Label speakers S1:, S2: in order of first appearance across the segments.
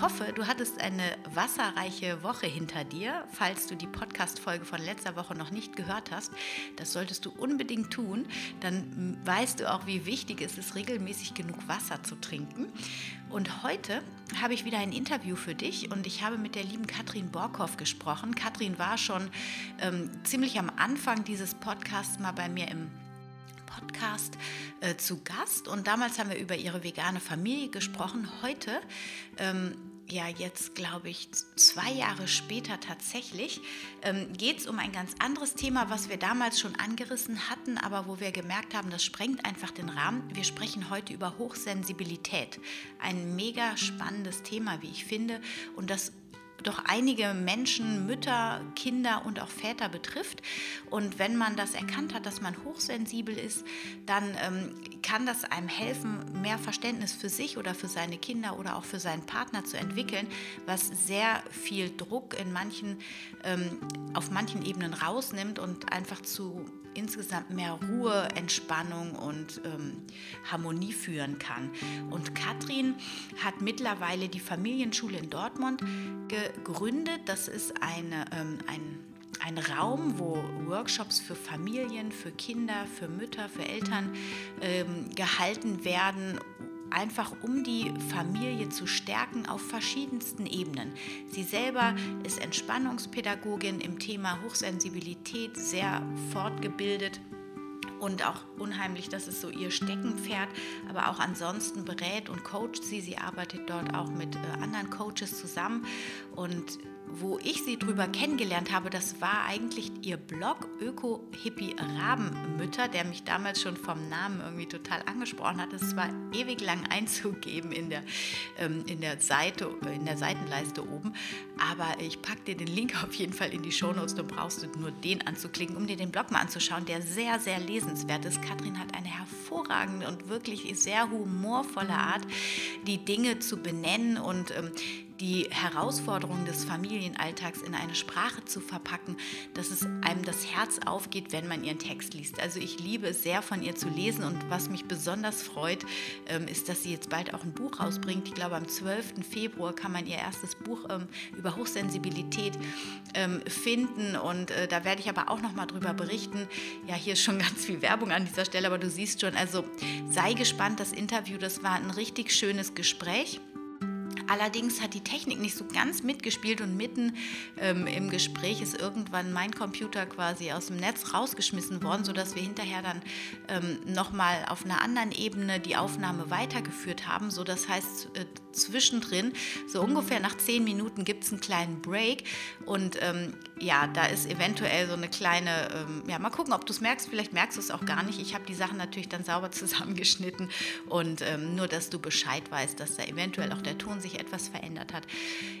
S1: Ich hoffe, du hattest eine wasserreiche Woche hinter dir. Falls du die Podcast-Folge von letzter Woche noch nicht gehört hast, das solltest du unbedingt tun. Dann weißt du auch, wie wichtig es ist, regelmäßig genug Wasser zu trinken. Und heute habe ich wieder ein Interview für dich und ich habe mit der lieben Katrin Borkhoff gesprochen. Katrin war schon ähm, ziemlich am Anfang dieses Podcasts mal bei mir im Podcast äh, zu Gast und damals haben wir über ihre vegane Familie gesprochen. Heute, ähm, ja jetzt glaube ich zwei Jahre später tatsächlich, ähm, geht es um ein ganz anderes Thema, was wir damals schon angerissen hatten, aber wo wir gemerkt haben, das sprengt einfach den Rahmen. Wir sprechen heute über Hochsensibilität. Ein mega spannendes Thema, wie ich finde, und das doch einige Menschen, Mütter, Kinder und auch Väter betrifft. Und wenn man das erkannt hat, dass man hochsensibel ist, dann ähm, kann das einem helfen, mehr Verständnis für sich oder für seine Kinder oder auch für seinen Partner zu entwickeln, was sehr viel Druck in manchen, ähm, auf manchen Ebenen rausnimmt und einfach zu insgesamt mehr Ruhe, Entspannung und ähm, Harmonie führen kann. Und Katrin hat mittlerweile die Familienschule in Dortmund gegründet. Das ist eine, ähm, ein, ein Raum, wo Workshops für Familien, für Kinder, für Mütter, für Eltern ähm, gehalten werden einfach um die Familie zu stärken auf verschiedensten Ebenen. Sie selber ist Entspannungspädagogin im Thema Hochsensibilität, sehr fortgebildet und auch unheimlich, das ist so ihr Steckenpferd, aber auch ansonsten berät und coacht sie. Sie arbeitet dort auch mit äh, anderen Coaches zusammen und wo ich sie drüber kennengelernt habe, das war eigentlich ihr Blog Öko-Hippie Rabenmütter, der mich damals schon vom Namen irgendwie total angesprochen hat. Es war ewig lang einzugeben in der, ähm, in der Seite, in der Seitenleiste oben. Aber ich packe dir den Link auf jeden Fall in die Shownotes. Du brauchst nur den anzuklicken, um dir den Blog mal anzuschauen, der sehr, sehr lesenswert ist. Katrin hat eine hervorragende und wirklich sehr humorvolle Art, die Dinge zu benennen und ähm, die Herausforderungen des Familienalltags in eine Sprache zu verpacken, dass es einem das Herz aufgeht, wenn man ihren Text liest. Also ich liebe es sehr von ihr zu lesen und was mich besonders freut, ähm, ist, dass sie jetzt bald auch ein Buch rausbringt. Ich glaube, am 12. Februar kann man ihr erstes Buch ähm, über Hochsensibilität ähm, finden und äh, da werde ich aber auch noch mal drüber berichten. Ja, hier ist schon ganz viel Werbung an dieser Stelle, aber du siehst schon, also sei gespannt, das Interview, das war ein richtig schönes Gespräch. Allerdings hat die Technik nicht so ganz mitgespielt und mitten ähm, im Gespräch ist irgendwann mein Computer quasi aus dem Netz rausgeschmissen worden, sodass wir hinterher dann ähm, nochmal auf einer anderen Ebene die Aufnahme weitergeführt haben. So, das heißt, äh, zwischendrin, so ungefähr nach zehn Minuten gibt es einen kleinen Break und ähm, ja, da ist eventuell so eine kleine, ähm, ja, mal gucken, ob du es merkst, vielleicht merkst du es auch gar nicht. Ich habe die Sachen natürlich dann sauber zusammengeschnitten und ähm, nur, dass du Bescheid weißt, dass da eventuell auch der Ton sich etwas verändert hat.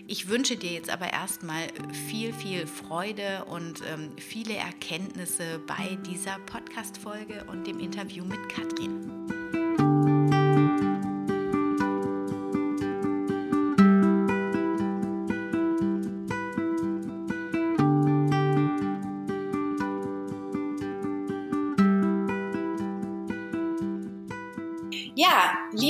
S1: Ich wünsche dir jetzt aber erstmal viel, viel Freude und ähm, viele Erkenntnisse bei dieser Podcast-Folge und dem Interview mit Katrin.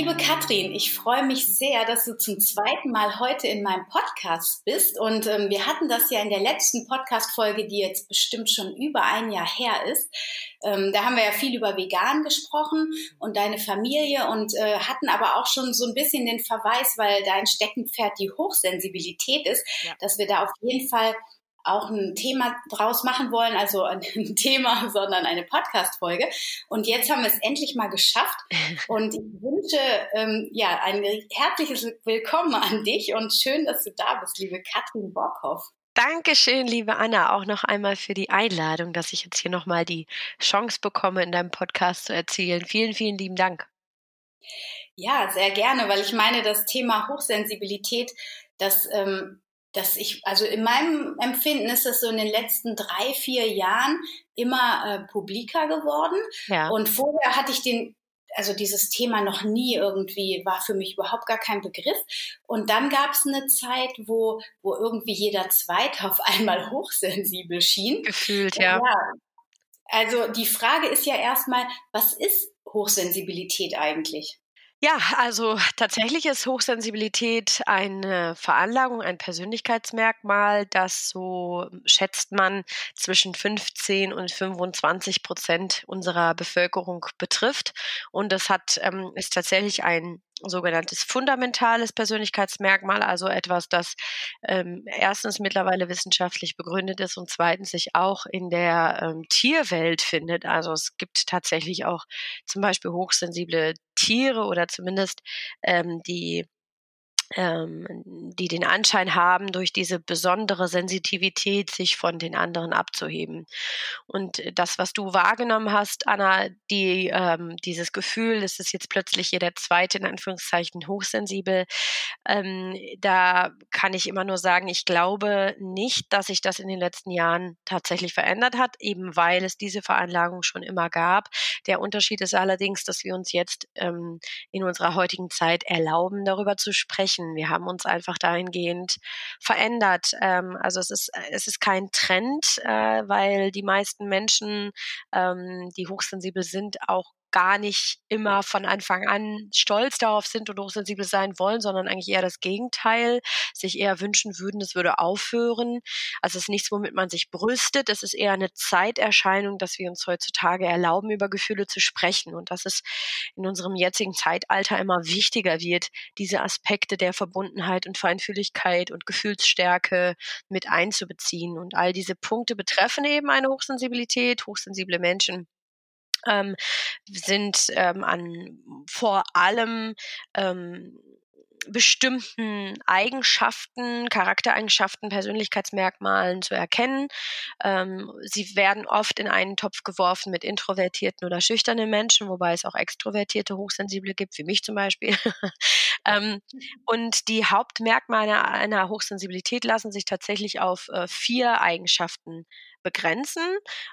S1: Liebe Katrin, ich freue mich sehr, dass du zum zweiten Mal heute in meinem Podcast bist. Und ähm, wir hatten das ja in der letzten Podcast-Folge, die jetzt bestimmt schon über ein Jahr her ist. Ähm, da haben wir ja viel über Vegan gesprochen und deine Familie und äh, hatten aber auch schon so ein bisschen den Verweis, weil dein Steckenpferd die Hochsensibilität ist, ja. dass wir da auf jeden Fall auch ein Thema draus machen wollen, also ein Thema, sondern eine Podcast-Folge. Und jetzt haben wir es endlich mal geschafft. Und ich wünsche ähm, ja ein herzliches Willkommen an dich und schön, dass du da bist, liebe Katrin Bockhoff.
S2: Dankeschön, liebe Anna, auch noch einmal für die Einladung, dass ich jetzt hier nochmal die Chance bekomme, in deinem Podcast zu erzählen. Vielen, vielen lieben Dank.
S1: Ja, sehr gerne, weil ich meine, das Thema Hochsensibilität, das ähm, dass ich, also in meinem Empfinden ist das so in den letzten drei, vier Jahren immer äh, publiker geworden. Ja. Und vorher hatte ich den, also dieses Thema noch nie irgendwie, war für mich überhaupt gar kein Begriff. Und dann gab es eine Zeit, wo, wo irgendwie jeder Zweite auf einmal hochsensibel schien.
S2: Gefühlt, ja. ja
S3: Also die Frage ist ja erstmal, was ist Hochsensibilität eigentlich?
S2: Ja, also tatsächlich ist Hochsensibilität eine Veranlagung, ein Persönlichkeitsmerkmal, das so schätzt man zwischen 15 und 25 Prozent unserer Bevölkerung betrifft. Und das hat, ähm, ist tatsächlich ein sogenanntes fundamentales Persönlichkeitsmerkmal, also etwas, das ähm, erstens mittlerweile wissenschaftlich begründet ist und zweitens sich auch in der ähm, Tierwelt findet. Also es gibt tatsächlich auch zum Beispiel hochsensible Tiere oder zumindest ähm, die die den Anschein haben, durch diese besondere Sensitivität sich von den anderen abzuheben. Und das, was du wahrgenommen hast, Anna, die, ähm, dieses Gefühl, es ist jetzt plötzlich jeder zweite in Anführungszeichen hochsensibel, ähm, da kann ich immer nur sagen, ich glaube nicht, dass sich das in den letzten Jahren tatsächlich verändert hat, eben weil es diese Veranlagung schon immer gab. Der Unterschied ist allerdings, dass wir uns jetzt ähm, in unserer heutigen Zeit erlauben, darüber zu sprechen sprechen. Wir haben uns einfach dahingehend verändert. Ähm, also es ist, es ist kein Trend, äh, weil die meisten Menschen, ähm, die hochsensibel sind, auch gar nicht immer von Anfang an stolz darauf sind und hochsensibel sein wollen, sondern eigentlich eher das Gegenteil, sich eher wünschen würden, es würde aufhören. Also es ist nichts, womit man sich brüstet. Es ist eher eine Zeiterscheinung, dass wir uns heutzutage erlauben, über Gefühle zu sprechen und dass es in unserem jetzigen Zeitalter immer wichtiger wird, diese Aspekte der Verbundenheit und Feinfühligkeit und Gefühlsstärke mit einzubeziehen. Und all diese Punkte betreffen eben eine Hochsensibilität, hochsensible Menschen ähm, sind ähm, an vor allem ähm, bestimmten Eigenschaften, Charaktereigenschaften, Persönlichkeitsmerkmalen zu erkennen. Ähm, sie werden oft in einen Topf geworfen mit introvertierten oder schüchternen Menschen, wobei es auch extrovertierte, hochsensible gibt, wie mich zum Beispiel. ähm, und die Hauptmerkmale einer Hochsensibilität lassen sich tatsächlich auf äh, vier Eigenschaften begrenzen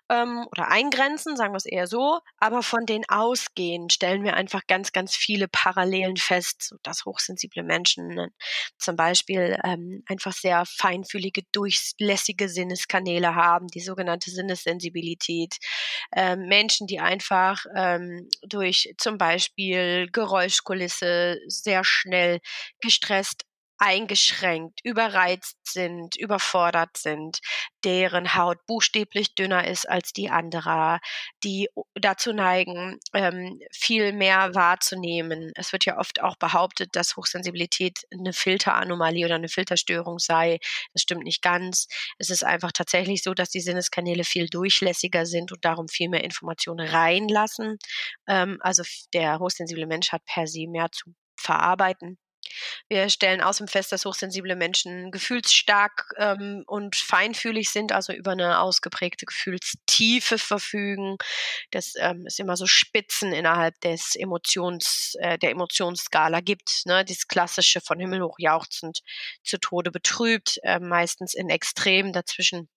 S2: ähm, oder eingrenzen, sagen wir es eher so. Aber von den ausgehen stellen wir einfach ganz, ganz viele Parallelen fest, so dass hochsensible Menschen ne, zum Beispiel ähm, einfach sehr feinfühlige, durchlässige Sinneskanäle haben, die sogenannte Sinnessensibilität. Ähm, Menschen, die einfach ähm, durch zum Beispiel Geräuschkulisse sehr schnell gestresst eingeschränkt, überreizt sind, überfordert sind, deren Haut buchstäblich dünner ist als die anderer, die dazu neigen, ähm, viel mehr wahrzunehmen. Es wird ja oft auch behauptet, dass Hochsensibilität eine Filteranomalie oder eine Filterstörung sei. Das stimmt nicht ganz. Es ist einfach tatsächlich so, dass die Sinneskanäle viel durchlässiger sind und darum viel mehr Informationen reinlassen. Ähm, also der hochsensible Mensch hat per se mehr zu verarbeiten wir stellen außerdem fest, dass hochsensible Menschen gefühlsstark ähm, und feinfühlig sind, also über eine ausgeprägte Gefühlstiefe verfügen. Das ähm, ist immer so Spitzen innerhalb des Emotions, äh, der Emotionsskala gibt. Ne? Dieses klassische von Himmel hoch jauchzend zu Tode betrübt, äh, meistens in Extrem dazwischen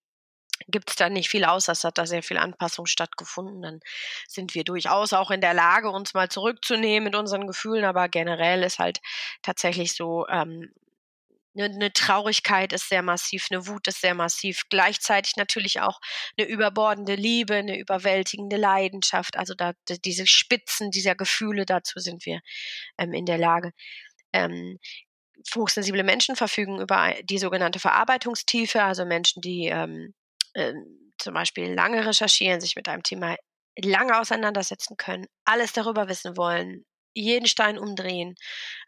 S2: gibt es da nicht viel aus. Es hat da sehr viel Anpassung stattgefunden. Dann sind wir durchaus auch in der Lage, uns mal zurückzunehmen mit unseren Gefühlen. Aber generell ist halt tatsächlich so, ähm, eine, eine Traurigkeit ist sehr massiv, eine Wut ist sehr massiv. Gleichzeitig natürlich auch eine überbordende Liebe, eine überwältigende Leidenschaft. Also da diese Spitzen dieser Gefühle, dazu sind wir ähm, in der Lage. Ähm, hochsensible Menschen verfügen über die sogenannte Verarbeitungstiefe, also Menschen, die ähm, äh, zum Beispiel lange recherchieren, sich mit einem Thema lange auseinandersetzen können, alles darüber wissen wollen, jeden Stein umdrehen,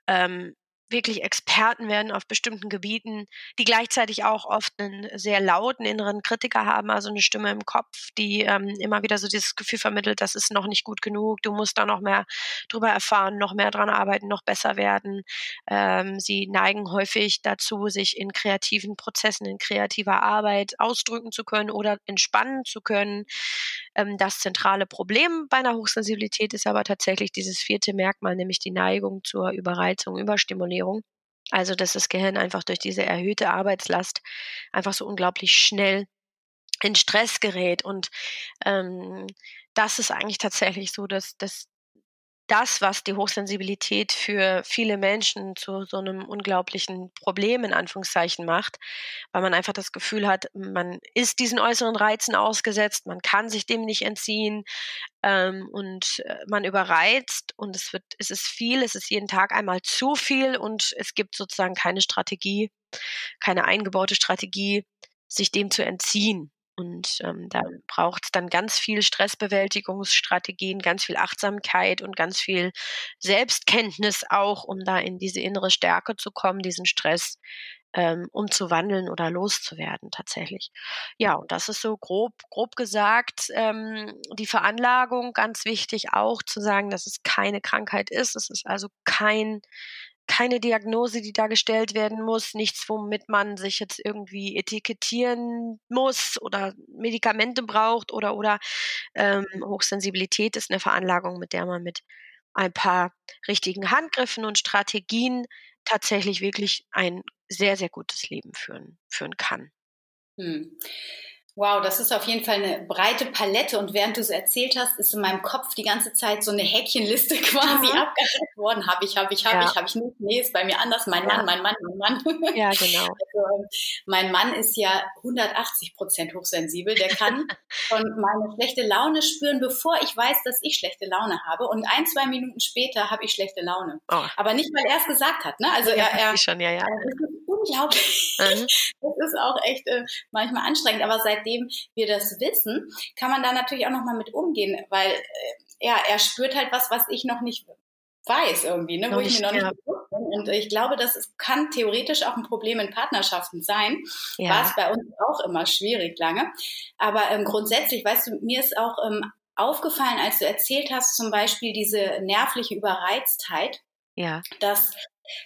S2: ähm, wirklich Experten werden auf bestimmten Gebieten, die gleichzeitig auch oft einen sehr lauten inneren Kritiker haben, also eine Stimme im Kopf, die ähm, immer wieder so dieses Gefühl vermittelt, das ist noch nicht gut genug, du musst da noch mehr drüber erfahren, noch mehr dran arbeiten, noch besser werden. Ähm, sie neigen häufig dazu, sich in kreativen Prozessen, in kreativer Arbeit ausdrücken zu können oder entspannen zu können. Ähm, das zentrale Problem bei einer Hochsensibilität ist aber tatsächlich dieses vierte Merkmal, nämlich die Neigung zur Überreizung, Überstimulierung. Also, dass das Gehirn einfach durch diese erhöhte Arbeitslast einfach so unglaublich schnell in Stress gerät. Und ähm, das ist eigentlich tatsächlich so, dass, dass das, was die Hochsensibilität für viele Menschen zu so einem unglaublichen Problem in Anführungszeichen macht, weil man einfach das Gefühl hat, man ist diesen äußeren Reizen ausgesetzt, man kann sich dem nicht entziehen, ähm, und äh, man überreizt und es wird es ist viel, es ist jeden Tag einmal zu viel und es gibt sozusagen keine Strategie, keine eingebaute Strategie, sich dem zu entziehen. Und ähm, da braucht es dann ganz viel Stressbewältigungsstrategien, ganz viel Achtsamkeit und ganz viel Selbstkenntnis auch, um da in diese innere Stärke zu kommen, diesen Stress ähm, umzuwandeln oder loszuwerden tatsächlich. Ja, und das ist so grob, grob gesagt ähm, die Veranlagung. Ganz wichtig auch zu sagen, dass es keine Krankheit ist. Es ist also kein keine Diagnose, die da gestellt werden muss, nichts, womit man sich jetzt irgendwie etikettieren muss oder Medikamente braucht oder oder ähm, Hochsensibilität ist eine Veranlagung, mit der man mit ein paar richtigen Handgriffen und Strategien tatsächlich wirklich ein sehr, sehr gutes Leben führen, führen kann.
S3: Hm. Wow, das ist auf jeden Fall eine breite Palette und während du es erzählt hast, ist in meinem Kopf die ganze Zeit so eine Häkchenliste quasi ja. abgehakt worden. Habe ich, habe ich, habe ja. ich, habe ich nicht. Nee, ist bei mir anders. Mein ja. Mann, mein Mann, mein Mann.
S2: Ja, genau. Also,
S3: mein Mann ist ja 180 Prozent hochsensibel. Der kann schon meine schlechte Laune spüren, bevor ich weiß, dass ich schlechte Laune habe. Und ein, zwei Minuten später habe ich schlechte Laune. Oh. Aber nicht, weil er es gesagt hat. Ne? Also er, er,
S2: schon, ja, ja.
S3: Unglaublich. Mhm. Das ist auch echt äh, manchmal anstrengend. Aber seitdem wir das wissen, kann man da natürlich auch nochmal mit umgehen, weil äh, ja, er spürt halt was, was ich noch nicht weiß irgendwie, ne, wo ich mir noch nicht bewusst bin. Und ich glaube, das ist, kann theoretisch auch ein Problem in Partnerschaften sein. Ja. War es bei uns auch immer schwierig lange. Aber ähm, grundsätzlich, weißt du, mir ist auch ähm, aufgefallen, als du erzählt hast, zum Beispiel diese nervliche Überreiztheit.
S2: Ja.
S3: Das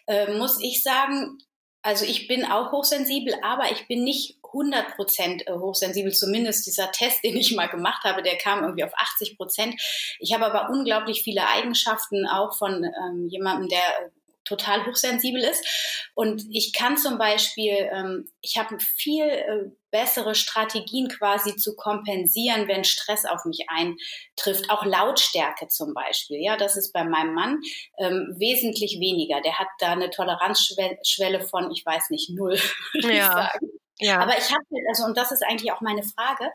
S3: äh, muss ich sagen, also ich bin auch hochsensibel, aber ich bin nicht 100 Prozent äh, hochsensibel. Zumindest dieser Test, den ich mal gemacht habe, der kam irgendwie auf 80 Prozent. Ich habe aber unglaublich viele Eigenschaften auch von ähm, jemandem, der total hochsensibel ist. Und ich kann zum Beispiel, ähm, ich habe viel äh, bessere Strategien quasi zu kompensieren, wenn Stress auf mich eintrifft. Auch Lautstärke zum Beispiel. Ja, das ist bei meinem Mann ähm, wesentlich weniger. Der hat da eine Toleranzschwelle von, ich weiß nicht, null, würde ja. ich sagen. Ja. Aber ich habe, also und das ist eigentlich auch meine Frage,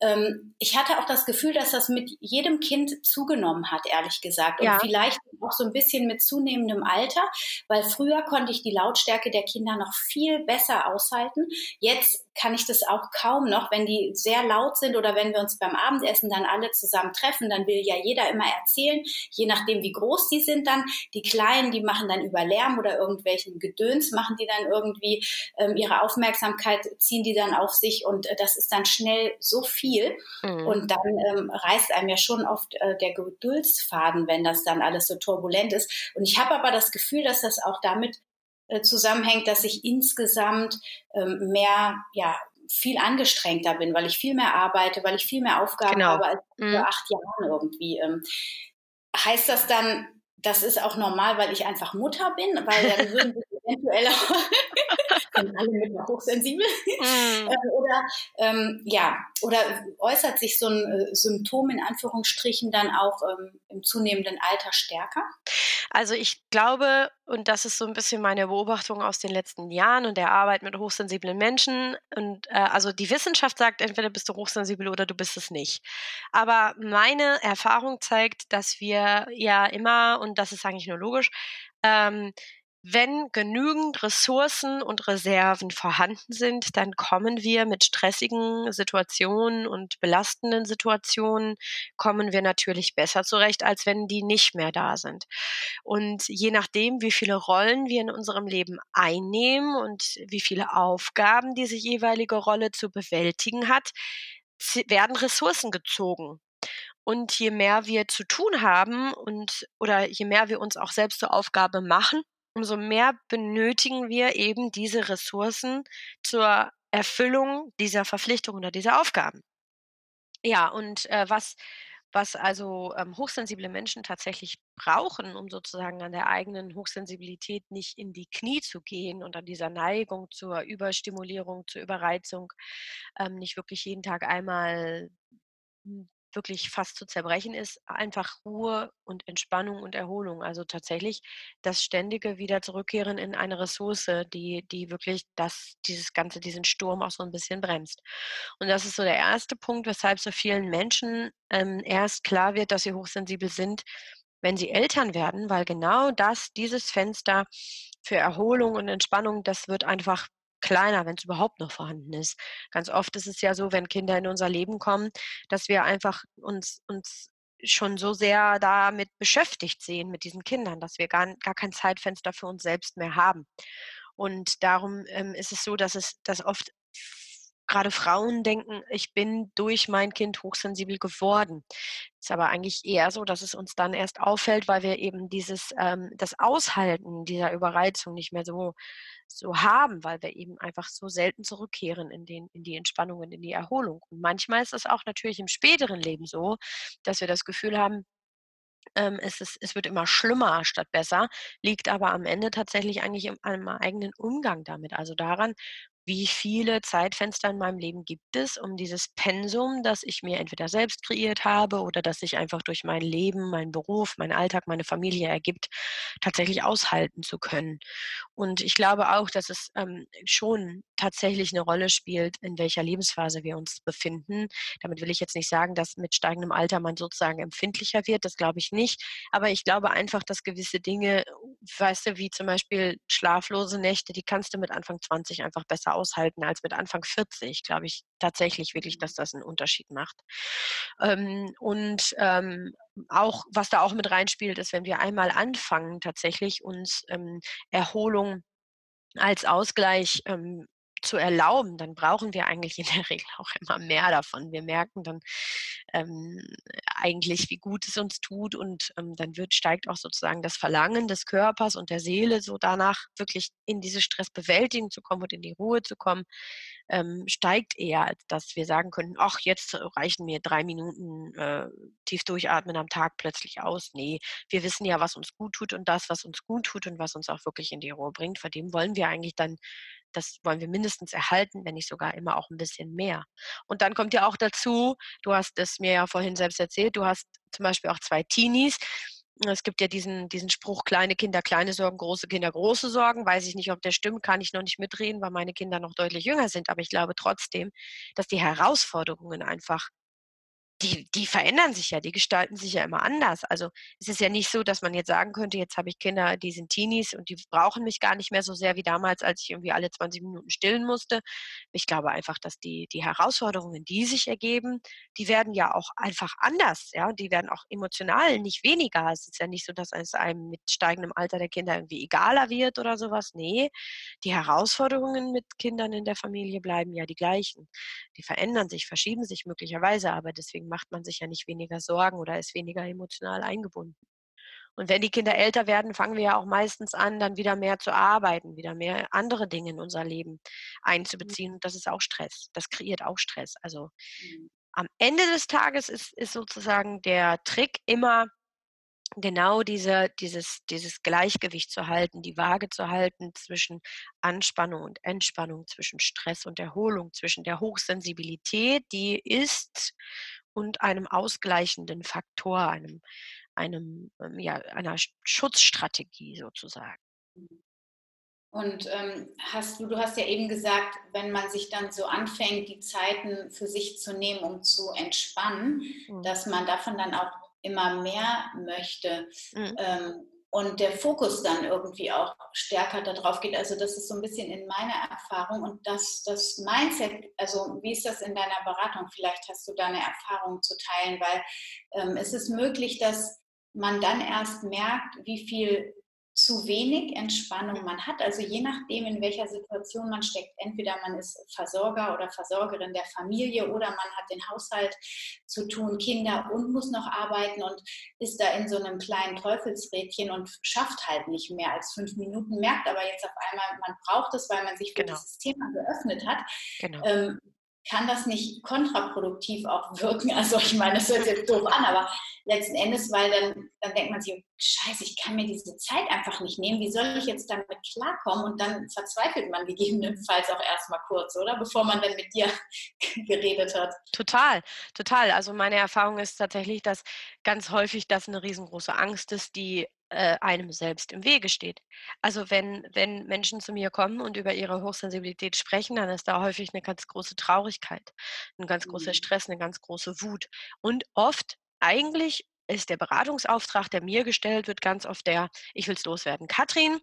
S3: ähm, ich hatte auch das Gefühl, dass das mit jedem Kind zugenommen hat, ehrlich gesagt. Und ja. vielleicht auch so ein bisschen mit zunehmendem Alter, weil früher konnte ich die Lautstärke der Kinder noch viel besser aushalten. Jetzt kann ich das auch kaum noch, wenn die sehr laut sind oder wenn wir uns beim Abendessen dann alle zusammen treffen, dann will ja jeder immer erzählen, je nachdem wie groß die sind dann. Die Kleinen, die machen dann über Lärm oder irgendwelchen Gedöns, machen die dann irgendwie ähm, ihre Aufmerksamkeit, ziehen die dann auf sich und äh, das ist dann schnell so viel mhm. und dann ähm, reißt einem ja schon oft äh, der Geduldsfaden, wenn das dann alles so turbulent ist. Und ich habe aber das Gefühl, dass das auch damit äh, zusammenhängt, dass ich insgesamt ähm, mehr, ja, viel angestrengter bin, weil ich viel mehr arbeite, weil ich viel mehr Aufgaben genau. habe als vor mhm. acht Jahren irgendwie. Ähm, heißt das dann, das ist auch normal, weil ich einfach Mutter bin, weil dann würden sich eventuell auch sind alle mit hochsensibel. Mm. oder ähm, ja, oder äußert sich so ein äh, Symptom in Anführungsstrichen dann auch ähm, im zunehmenden Alter stärker?
S2: Also ich glaube, und das ist so ein bisschen meine Beobachtung aus den letzten Jahren und der Arbeit mit hochsensiblen Menschen. Und äh, also die Wissenschaft sagt, entweder bist du hochsensibel oder du bist es nicht. Aber meine Erfahrung zeigt, dass wir ja immer, und das ist eigentlich nur logisch, ähm, wenn genügend Ressourcen und Reserven vorhanden sind, dann kommen wir mit stressigen Situationen und belastenden Situationen, kommen wir natürlich besser zurecht, als wenn die nicht mehr da sind. Und je nachdem, wie viele Rollen wir in unserem Leben einnehmen und wie viele Aufgaben diese jeweilige Rolle zu bewältigen hat, werden Ressourcen gezogen. Und je mehr wir zu tun haben und oder je mehr wir uns auch selbst zur Aufgabe machen, umso mehr benötigen wir eben diese Ressourcen zur Erfüllung dieser Verpflichtung oder dieser Aufgaben. Ja, und äh, was, was also ähm, hochsensible Menschen tatsächlich brauchen, um sozusagen an der eigenen Hochsensibilität nicht in die Knie zu gehen und an dieser Neigung zur Überstimulierung, zur Überreizung ähm, nicht wirklich jeden Tag einmal hm, wirklich fast zu zerbrechen ist, einfach Ruhe und Entspannung und Erholung. Also tatsächlich das ständige wieder zurückkehren in eine Ressource, die, die wirklich das, dieses Ganze, diesen Sturm auch so ein bisschen bremst. Und das ist so der erste Punkt, weshalb so vielen Menschen ähm, erst klar wird, dass sie hochsensibel sind, wenn sie Eltern werden, weil genau das, dieses Fenster für Erholung und Entspannung, das wird einfach kleiner, wenn es überhaupt noch vorhanden ist. Ganz oft ist es ja so, wenn Kinder in unser Leben kommen, dass wir einfach uns, uns schon so sehr damit beschäftigt sehen mit diesen Kindern, dass wir gar, gar kein Zeitfenster für uns selbst mehr haben. Und darum ähm, ist es so, dass es dass oft gerade Frauen denken, ich bin durch mein Kind hochsensibel geworden. Ist aber eigentlich eher so, dass es uns dann erst auffällt, weil wir eben dieses, ähm, das Aushalten dieser Überreizung nicht mehr so, so haben, weil wir eben einfach so selten zurückkehren in, den, in die Entspannung und in die Erholung. Und manchmal ist es auch natürlich im späteren Leben so, dass wir das Gefühl haben, ähm, es, ist, es wird immer schlimmer statt besser, liegt aber am Ende tatsächlich eigentlich im, im eigenen Umgang damit. Also daran, wie viele Zeitfenster in meinem Leben gibt es, um dieses Pensum, das ich mir entweder selbst kreiert habe oder das sich einfach durch mein Leben, meinen Beruf, meinen Alltag, meine Familie ergibt, tatsächlich aushalten zu können. Und ich glaube auch, dass es ähm, schon tatsächlich eine Rolle spielt, in welcher Lebensphase wir uns befinden. Damit will ich jetzt nicht sagen, dass mit steigendem Alter man sozusagen empfindlicher wird, das glaube ich nicht. Aber ich glaube einfach, dass gewisse Dinge, weißt du, wie zum Beispiel schlaflose Nächte, die kannst du mit Anfang 20 einfach besser aushalten als mit Anfang 40, glaube ich tatsächlich wirklich, dass das einen Unterschied macht. Ähm, und ähm, auch, was da auch mit reinspielt, ist, wenn wir einmal anfangen, tatsächlich uns ähm, Erholung als Ausgleich ähm, zu erlauben, dann brauchen wir eigentlich in der Regel auch immer mehr davon. Wir merken dann ähm, eigentlich, wie gut es uns tut und ähm, dann wird, steigt auch sozusagen das Verlangen des Körpers und der Seele so danach wirklich in diese Stressbewältigung zu kommen und in die Ruhe zu kommen, ähm, steigt eher, als dass wir sagen können, ach, jetzt reichen mir drei Minuten äh, tief durchatmen am Tag plötzlich aus. Nee, wir wissen ja, was uns gut tut und das, was uns gut tut und was uns auch wirklich in die Ruhe bringt, vor dem wollen wir eigentlich dann das wollen wir mindestens erhalten, wenn nicht sogar immer auch ein bisschen mehr. Und dann kommt ja auch dazu, du hast es mir ja vorhin selbst erzählt, du hast zum Beispiel auch zwei Teenies. Es gibt ja diesen, diesen Spruch, kleine Kinder, kleine Sorgen, große Kinder, große Sorgen. Weiß ich nicht, ob der stimmt, kann ich noch nicht mitreden, weil meine Kinder noch deutlich jünger sind. Aber ich glaube trotzdem, dass die Herausforderungen einfach die, die verändern sich ja, die gestalten sich ja immer anders. Also es ist ja nicht so, dass man jetzt sagen könnte, jetzt habe ich Kinder, die sind Teenies und die brauchen mich gar nicht mehr so sehr wie damals, als ich irgendwie alle 20 Minuten stillen musste. Ich glaube einfach, dass die, die Herausforderungen, die sich ergeben, die werden ja auch einfach anders. Ja? Die werden auch emotional nicht weniger. Es ist ja nicht so, dass es einem mit steigendem Alter der Kinder irgendwie egaler wird oder sowas. Nee, die Herausforderungen mit Kindern in der Familie bleiben ja die gleichen. Die verändern sich, verschieben sich möglicherweise, aber deswegen deswegen macht man sich ja nicht weniger Sorgen oder ist weniger emotional eingebunden. Und wenn die Kinder älter werden, fangen wir ja auch meistens an, dann wieder mehr zu arbeiten, wieder mehr andere Dinge in unser Leben mhm. einzubeziehen. Und das ist auch Stress. Das kreiert auch Stress. Also mhm. am Ende des Tages ist, ist sozusagen der Trick immer, genau diese, dieses, dieses Gleichgewicht zu halten, die Waage zu halten zwischen Anspannung und Entspannung, zwischen Stress und Erholung, zwischen der Hochsensibilität, die ist und einem ausgleichenden Faktor, einem, einem ähm, ja, einer Schutzstrategie sozusagen.
S3: Und ähm, hast du, du hast ja eben gesagt, wenn man sich dann so anfängt, die Zeiten für sich zu nehmen, um zu entspannen, mhm. dass man davon dann auch immer mehr möchte. Mhm. Ähm, und der Fokus dann irgendwie auch stärker darauf geht. Also das ist so ein bisschen in meiner Erfahrung und das, das Mindset, also wie ist das in deiner Beratung? Vielleicht hast du da eine Erfahrung zu teilen, weil ähm, es ist möglich, dass man dann erst merkt, wie viel zu wenig Entspannung man hat. Also je nachdem, in welcher Situation man steckt, entweder man ist Versorger oder Versorgerin der Familie oder man hat den Haushalt zu tun, Kinder und muss noch arbeiten und ist da in so einem kleinen Teufelsrädchen und schafft halt nicht mehr als fünf Minuten, merkt aber jetzt auf einmal, man braucht es, weil man sich für genau. dieses Thema geöffnet hat. Genau. Ähm, kann das nicht kontraproduktiv auch wirken? Also ich meine, das hört sich doof an, aber letzten Endes, weil dann, dann denkt man sich, scheiße, ich kann mir diese Zeit einfach nicht nehmen, wie soll ich jetzt damit klarkommen? Und dann verzweifelt man gegebenenfalls auch erstmal kurz, oder? Bevor man dann mit dir geredet hat.
S2: Total, total. Also meine Erfahrung ist tatsächlich, dass ganz häufig das eine riesengroße Angst ist, die äh, einem selbst im Wege steht. Also wenn, wenn Menschen zu mir kommen und über ihre Hochsensibilität sprechen, dann ist da häufig eine ganz große Traurigkeit, ein ganz großer mhm. Stress, eine ganz große Wut. Und oft eigentlich ist der Beratungsauftrag, der mir gestellt wird, ganz oft der, ich will es loswerden. Katrin,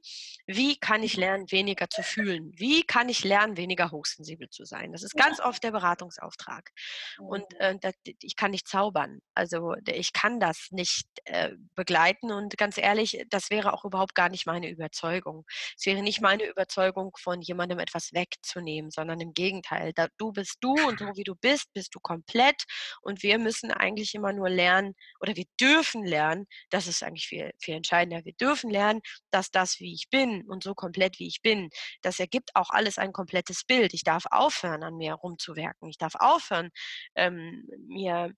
S2: wie kann ich mhm. lernen, weniger zu fühlen? Wie kann ich lernen, weniger hochsensibel zu sein? Das ist ganz oft der Beratungsauftrag. Und mhm. äh, das, ich kann nicht zaubern. Also ich kann das nicht äh, begleiten. Und ganz ehrlich, das wäre auch überhaupt gar nicht meine Überzeugung. Es wäre nicht meine Überzeugung, von jemandem etwas wegzunehmen, sondern im Gegenteil. Da, du bist du und so wie du bist, bist du komplett. Und wir müssen eigentlich immer nur lernen, oder wir dürfen lernen, das ist eigentlich viel, viel entscheidender, wir dürfen lernen, dass das, wie ich bin und so komplett, wie ich bin, das ergibt auch alles ein komplettes Bild. Ich darf aufhören, an mir rumzuwerken. Ich darf aufhören, ähm, mir,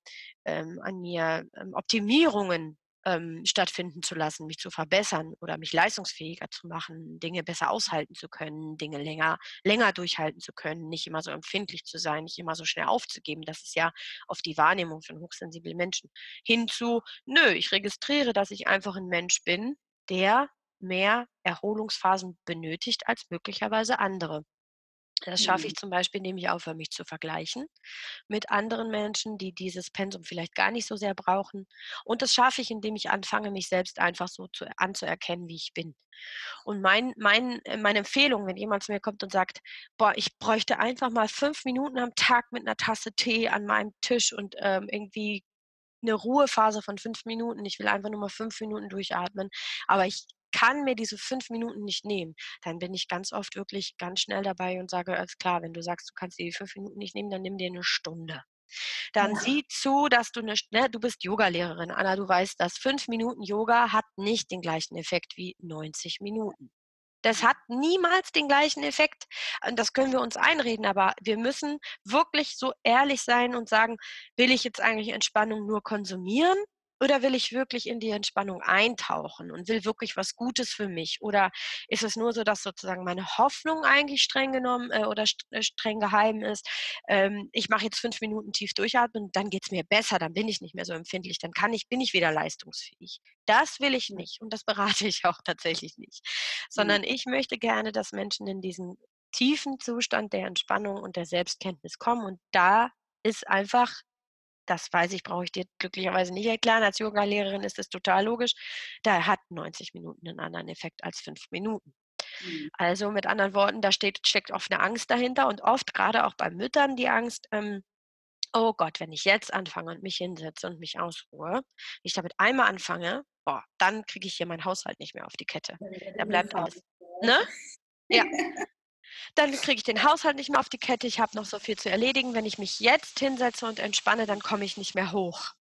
S2: ähm, an mir ähm, Optimierungen ähm, stattfinden zu lassen, mich zu verbessern oder mich leistungsfähiger zu machen, Dinge besser aushalten zu können, Dinge länger, länger durchhalten zu können, nicht immer so empfindlich zu sein, nicht immer so schnell aufzugeben. Das ist ja auf die Wahrnehmung von hochsensiblen Menschen. Hinzu, nö, ich registriere, dass ich einfach ein Mensch bin, der mehr Erholungsphasen benötigt als möglicherweise andere. Das schaffe ich mhm. zum Beispiel, indem ich aufhöre, mich zu vergleichen mit anderen Menschen, die dieses Pensum vielleicht gar nicht so sehr brauchen. Und das schaffe ich, indem ich anfange, mich selbst einfach so zu, anzuerkennen, wie ich bin. Und mein, mein, äh, meine Empfehlung, wenn jemand zu mir kommt und sagt, boah, ich bräuchte einfach mal fünf Minuten am Tag mit einer Tasse Tee an meinem Tisch und ähm, irgendwie eine Ruhephase von fünf Minuten. Ich will einfach nur mal fünf Minuten durchatmen. Aber ich kann mir diese fünf Minuten nicht nehmen, dann bin ich ganz oft wirklich ganz schnell dabei und sage, alles klar, wenn du sagst, du kannst dir die fünf Minuten nicht nehmen, dann nimm dir eine Stunde. Dann ja. sieh zu, dass du eine, ne, du bist Yogalehrerin, Anna, du weißt, dass fünf Minuten Yoga hat nicht den gleichen Effekt wie 90 Minuten. Das hat niemals den gleichen Effekt. Und das können wir uns einreden, aber wir müssen wirklich so ehrlich sein und sagen, will ich jetzt eigentlich Entspannung nur konsumieren oder will ich wirklich in die Entspannung eintauchen und will wirklich was Gutes für mich? Oder ist es nur so, dass sozusagen meine Hoffnung eigentlich streng genommen äh, oder st äh, streng geheim ist? Ähm, ich mache jetzt fünf Minuten tief durchatmen, dann geht es mir besser, dann bin ich nicht mehr so empfindlich, dann kann ich, bin ich wieder leistungsfähig. Das will ich nicht und das berate ich auch tatsächlich nicht. Sondern mhm. ich möchte gerne, dass Menschen in diesen tiefen Zustand der Entspannung und der Selbstkenntnis kommen und da ist einfach das weiß ich, brauche ich dir glücklicherweise nicht erklären. Als Yoga-Lehrerin ist es total logisch. Da hat 90 Minuten einen anderen Effekt als fünf Minuten. Mhm. Also mit anderen Worten, da steht, steckt oft eine Angst dahinter und oft gerade auch bei Müttern die Angst, ähm, oh Gott, wenn ich jetzt anfange und mich hinsetze und mich ausruhe, wenn ich damit einmal anfange, boah, dann kriege ich hier meinen Haushalt nicht mehr auf die Kette. Da bleibt alles. Ne? Ja, Dann kriege ich den Haushalt nicht mehr auf die Kette. Ich habe noch so viel zu erledigen. Wenn ich mich jetzt hinsetze und entspanne, dann komme ich nicht mehr hoch.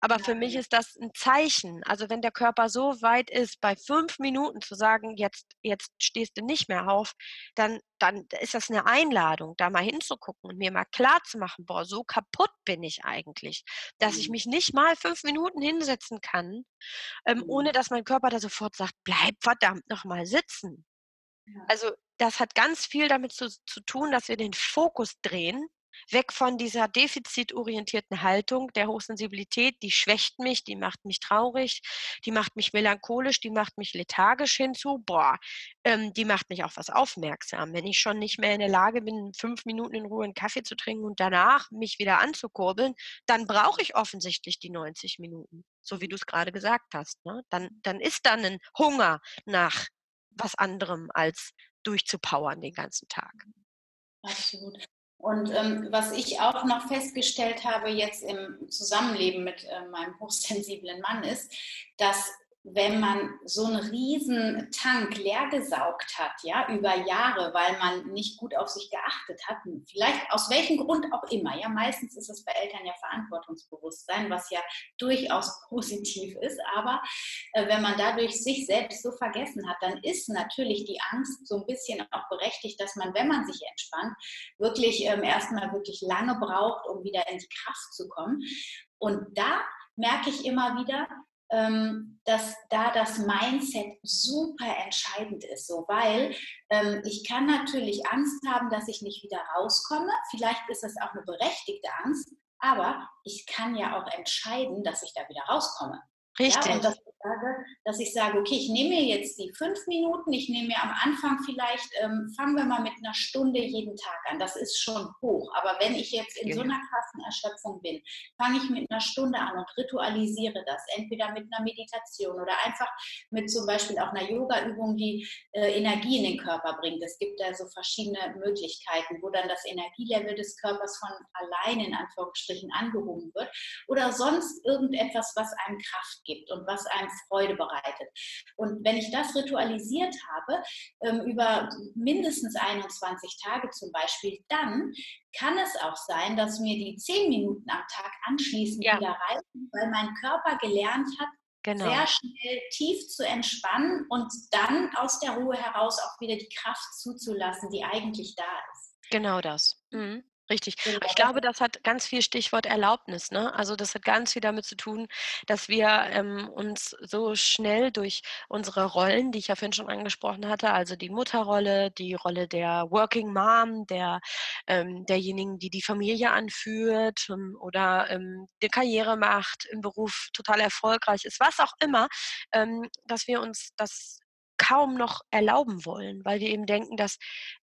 S2: Aber für mich ist das ein Zeichen. Also wenn der Körper so weit ist, bei fünf Minuten zu sagen, jetzt, jetzt stehst du nicht mehr auf, dann, dann ist das eine Einladung, da mal hinzugucken und mir mal klar zu machen, boah, so kaputt bin ich eigentlich, dass ich mhm. mich nicht mal fünf Minuten hinsetzen kann, ähm, ohne mhm. dass mein Körper da sofort sagt, bleib verdammt noch mal sitzen. Also das hat ganz viel damit zu, zu tun, dass wir den Fokus drehen, weg von dieser defizitorientierten Haltung der Hochsensibilität, die schwächt mich, die macht mich traurig, die macht mich melancholisch, die macht mich lethargisch hinzu, boah, ähm, die macht mich auf was aufmerksam. Wenn ich schon nicht mehr in der Lage bin, fünf Minuten in Ruhe einen Kaffee zu trinken und danach mich wieder anzukurbeln, dann brauche ich offensichtlich die 90 Minuten, so wie du es gerade gesagt hast. Ne? Dann, dann ist dann ein Hunger nach was anderem als durchzupowern den ganzen Tag.
S3: Absolut. Und ähm, was ich auch noch festgestellt habe jetzt im Zusammenleben mit äh, meinem hochsensiblen Mann ist, dass wenn man so einen riesen Tank leergesaugt hat, ja, über Jahre, weil man nicht gut auf sich geachtet hat, vielleicht aus welchem Grund auch immer, ja, meistens ist es bei Eltern ja Verantwortungsbewusstsein, was ja durchaus positiv ist, aber äh, wenn man dadurch sich selbst so vergessen hat, dann ist natürlich die Angst so ein bisschen auch berechtigt, dass man, wenn man sich entspannt, wirklich ähm, erstmal wirklich lange braucht, um wieder in die Kraft zu kommen. Und da merke ich immer wieder, dass da das Mindset super entscheidend ist, so weil ähm, ich kann natürlich Angst haben, dass ich nicht wieder rauskomme. Vielleicht ist das auch eine berechtigte Angst, aber ich kann ja auch entscheiden, dass ich da wieder rauskomme.
S2: Richtig.
S3: Ja, und ich, sage, dass ich sage, okay, ich nehme mir jetzt die fünf Minuten, ich nehme mir am Anfang vielleicht, ähm, fangen wir mal mit einer Stunde jeden Tag an. Das ist schon hoch. Aber wenn ich jetzt in genau. so einer krassen Erschöpfung bin, fange ich mit einer Stunde an und ritualisiere das. Entweder mit einer Meditation oder einfach mit zum Beispiel auch einer Yoga-Übung, die äh, Energie in den Körper bringt. Es gibt da so verschiedene Möglichkeiten, wo dann das Energielevel des Körpers von allein in Anführungsstrichen angehoben wird. Oder sonst irgendetwas, was einem Kraft gibt und was einem Freude bereitet. Und wenn ich das ritualisiert habe, ähm, über mindestens 21 Tage zum Beispiel, dann kann es auch sein, dass mir die 10 Minuten am Tag anschließend ja. wieder reichen, weil mein Körper gelernt hat, Genau. sehr schnell tief zu entspannen und dann aus der Ruhe heraus auch wieder die Kraft zuzulassen, die eigentlich da ist.
S2: Genau das. Mhm. Richtig. Genau. Ich glaube, das hat ganz viel Stichwort Erlaubnis. Ne? Also das hat ganz viel damit zu tun, dass wir ähm, uns so schnell durch unsere Rollen, die ich ja vorhin schon angesprochen hatte, also die Mutterrolle, die Rolle der Working Mom, der ähm, derjenigen, die die Familie anführt ähm, oder ähm, die Karriere macht, im Beruf total erfolgreich ist, was auch immer, ähm, dass wir uns das kaum noch erlauben wollen, weil wir eben denken, dass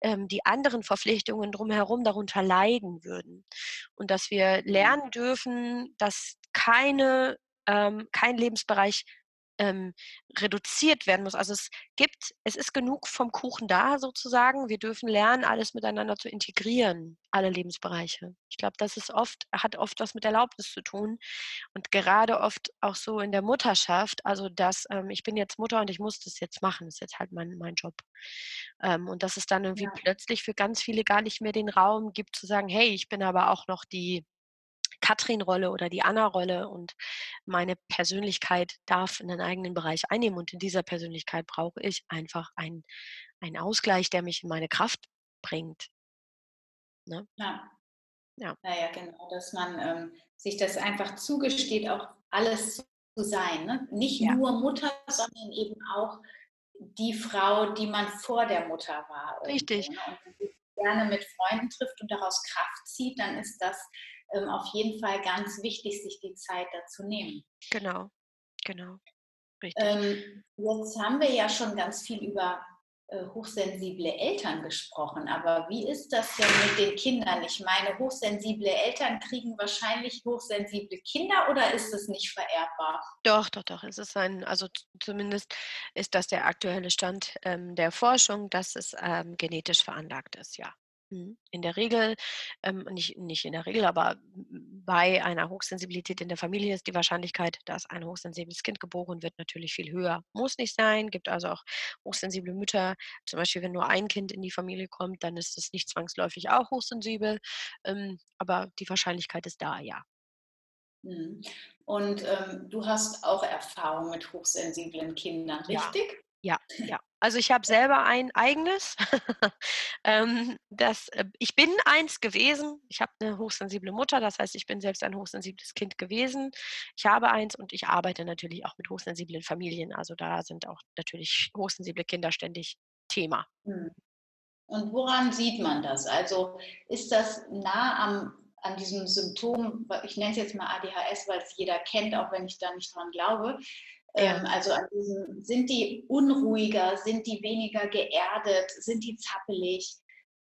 S2: ähm, die anderen Verpflichtungen drumherum darunter leiden würden. Und dass wir mhm. lernen dürfen, dass keine, ähm, kein Lebensbereich ähm, reduziert werden muss. Also es gibt, es ist genug vom Kuchen da sozusagen. Wir dürfen lernen, alles miteinander zu integrieren, alle Lebensbereiche. Ich glaube, das ist oft, hat oft was mit Erlaubnis zu tun und gerade oft auch so in der Mutterschaft, also dass ähm, ich bin jetzt Mutter und ich muss das jetzt machen, das ist jetzt halt mein, mein Job. Ähm, und dass es dann irgendwie ja. plötzlich für ganz viele gar nicht mehr den Raum gibt zu sagen, hey, ich bin aber auch noch die Katrin-Rolle oder die Anna-Rolle und meine Persönlichkeit darf einen eigenen Bereich einnehmen und in dieser Persönlichkeit brauche ich einfach einen, einen Ausgleich, der mich in meine Kraft bringt.
S3: Ne? Ja. Ja. Naja, genau, dass man ähm, sich das einfach zugesteht, auch alles zu sein. Ne? Nicht ja. nur Mutter, sondern eben auch die Frau, die man vor der Mutter war.
S2: Richtig.
S3: Ne? Und wenn man sich gerne mit Freunden trifft und daraus Kraft zieht, dann ist das ähm, auf jeden Fall ganz wichtig, sich die Zeit dazu nehmen.
S2: Genau, genau.
S3: Ähm, jetzt haben wir ja schon ganz viel über äh, hochsensible Eltern gesprochen, aber wie ist das denn mit den Kindern? Ich meine, hochsensible Eltern kriegen wahrscheinlich hochsensible Kinder oder ist es nicht vererbbar?
S2: Doch, doch, doch. Es ist ein, also zumindest ist das der aktuelle Stand ähm, der Forschung, dass es ähm, genetisch veranlagt ist, ja. Mhm. In der Regel, ähm, nicht, nicht in der Regel, aber bei einer Hochsensibilität in der Familie ist die Wahrscheinlichkeit, dass ein hochsensibles Kind geboren wird, natürlich viel höher. Muss nicht sein, gibt also auch hochsensible Mütter. Zum Beispiel, wenn nur ein Kind in die Familie kommt, dann ist es nicht zwangsläufig auch hochsensibel, ähm, aber die Wahrscheinlichkeit ist da, ja.
S3: Mhm. Und ähm, du hast auch Erfahrung mit hochsensiblen Kindern, richtig?
S2: Ja, ja. ja. Also ich habe selber ein eigenes. ähm, das, äh, ich bin eins gewesen. Ich habe eine hochsensible Mutter, das heißt, ich bin selbst ein hochsensibles Kind gewesen. Ich habe eins und ich arbeite natürlich auch mit hochsensiblen Familien. Also da sind auch natürlich hochsensible Kinder ständig Thema. Hm.
S3: Und woran sieht man das? Also ist das nah am, an diesem Symptom, ich nenne es jetzt mal ADHS, weil es jeder kennt, auch wenn ich da nicht dran glaube. Ähm, also an diesem, sind die unruhiger, sind die weniger geerdet, sind die zappelig?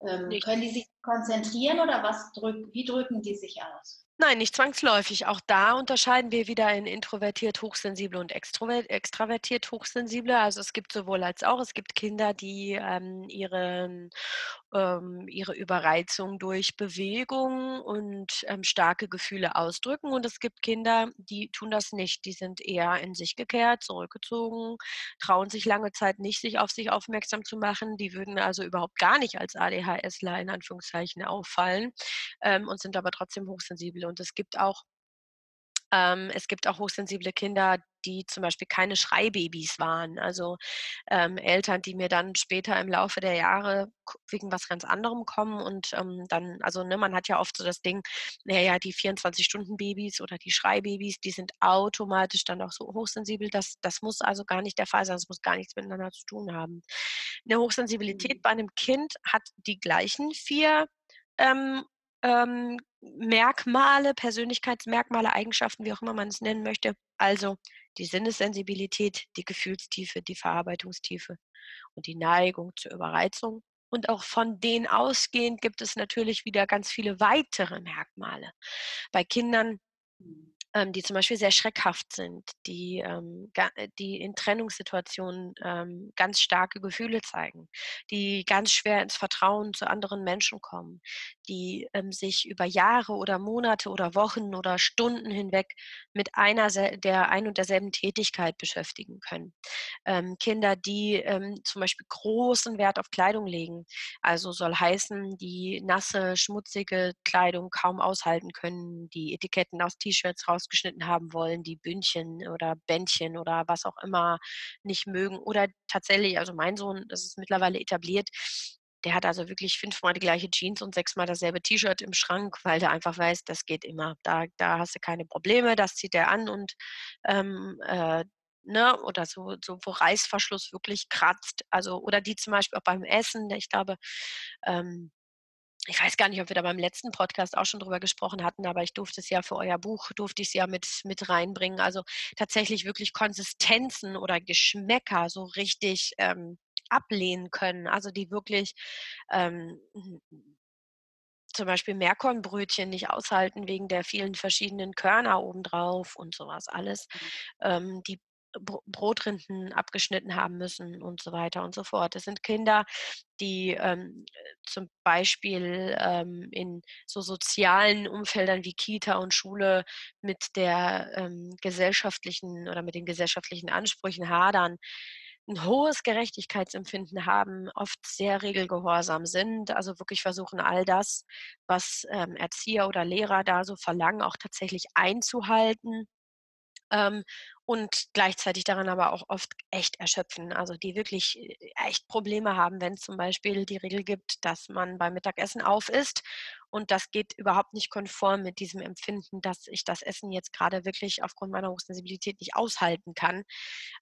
S3: Ähm, können die sich konzentrieren oder was drück, wie drücken die sich aus?
S2: Nein, nicht zwangsläufig. Auch da unterscheiden wir wieder in introvertiert hochsensible und extravertiert hochsensible. Also es gibt sowohl als auch. Es gibt Kinder, die ähm, ihren ähm, ihre Überreizung durch Bewegung und ähm, starke Gefühle ausdrücken. Und es gibt Kinder, die tun das nicht. Die sind eher in sich gekehrt, zurückgezogen, trauen sich lange Zeit nicht, sich auf sich aufmerksam zu machen. Die würden also überhaupt gar nicht als ADHSler in Anführungszeichen auffallen ähm, und sind aber trotzdem hochsensibel. Und es gibt auch ähm, es gibt auch hochsensible Kinder, die zum Beispiel keine Schreibabys waren. Also ähm, Eltern, die mir dann später im Laufe der Jahre wegen was ganz anderem kommen und ähm, dann, also ne, man hat ja oft so das Ding, naja, die 24-Stunden-Babys oder die Schreibabys, die sind automatisch dann auch so hochsensibel. Das, das muss also gar nicht der Fall sein, das muss gar nichts miteinander zu tun haben. Eine Hochsensibilität mhm. bei einem Kind hat die gleichen vier ähm, ähm, Merkmale, Persönlichkeitsmerkmale, Eigenschaften, wie auch immer man es nennen möchte. Also die Sinnessensibilität, die Gefühlstiefe, die Verarbeitungstiefe und die Neigung zur Überreizung. Und auch von denen ausgehend gibt es natürlich wieder ganz viele weitere Merkmale. Bei Kindern ähm, die zum Beispiel sehr schreckhaft sind, die, ähm, äh, die in Trennungssituationen ähm, ganz starke Gefühle zeigen, die ganz schwer ins Vertrauen zu anderen Menschen kommen, die ähm, sich über Jahre oder Monate oder Wochen oder Stunden hinweg mit einer der ein und derselben Tätigkeit beschäftigen können. Ähm, Kinder, die ähm, zum Beispiel großen Wert auf Kleidung legen, also soll heißen, die nasse, schmutzige Kleidung kaum aushalten können, die Etiketten aus T-Shirts raus rausgeschnitten haben wollen, die Bündchen oder Bändchen oder was auch immer nicht mögen. Oder tatsächlich, also mein Sohn, das ist mittlerweile etabliert, der hat also wirklich fünfmal die gleiche Jeans und sechsmal dasselbe T-Shirt im Schrank, weil der einfach weiß, das geht immer. Da, da hast du keine Probleme, das zieht er an und ähm, äh, ne, oder so, so, wo Reißverschluss wirklich kratzt. Also, oder die zum Beispiel auch beim Essen, ich glaube, ähm, ich weiß gar nicht, ob wir da beim letzten Podcast auch schon drüber gesprochen hatten, aber ich durfte es ja für euer Buch, durfte ich es ja mit, mit reinbringen. Also tatsächlich wirklich Konsistenzen oder Geschmäcker so richtig ähm, ablehnen können. Also die wirklich ähm, zum Beispiel Meerkornbrötchen nicht aushalten wegen der vielen verschiedenen Körner obendrauf und sowas alles. Mhm. Ähm, die Brotrinden abgeschnitten haben müssen und so weiter und so fort. Es sind Kinder, die ähm, zum Beispiel ähm, in so sozialen Umfeldern wie Kita und Schule mit der ähm, gesellschaftlichen oder mit den gesellschaftlichen Ansprüchen hadern, ein hohes Gerechtigkeitsempfinden haben, oft sehr regelgehorsam sind, also wirklich versuchen, all das, was ähm, Erzieher oder Lehrer da so verlangen, auch tatsächlich einzuhalten ähm, und gleichzeitig daran aber auch oft echt erschöpfen. Also die wirklich äh, echt Probleme haben, wenn es zum Beispiel die Regel gibt, dass man beim Mittagessen auf isst und das geht überhaupt nicht konform mit diesem Empfinden, dass ich das Essen jetzt gerade wirklich aufgrund meiner Hochsensibilität nicht aushalten kann,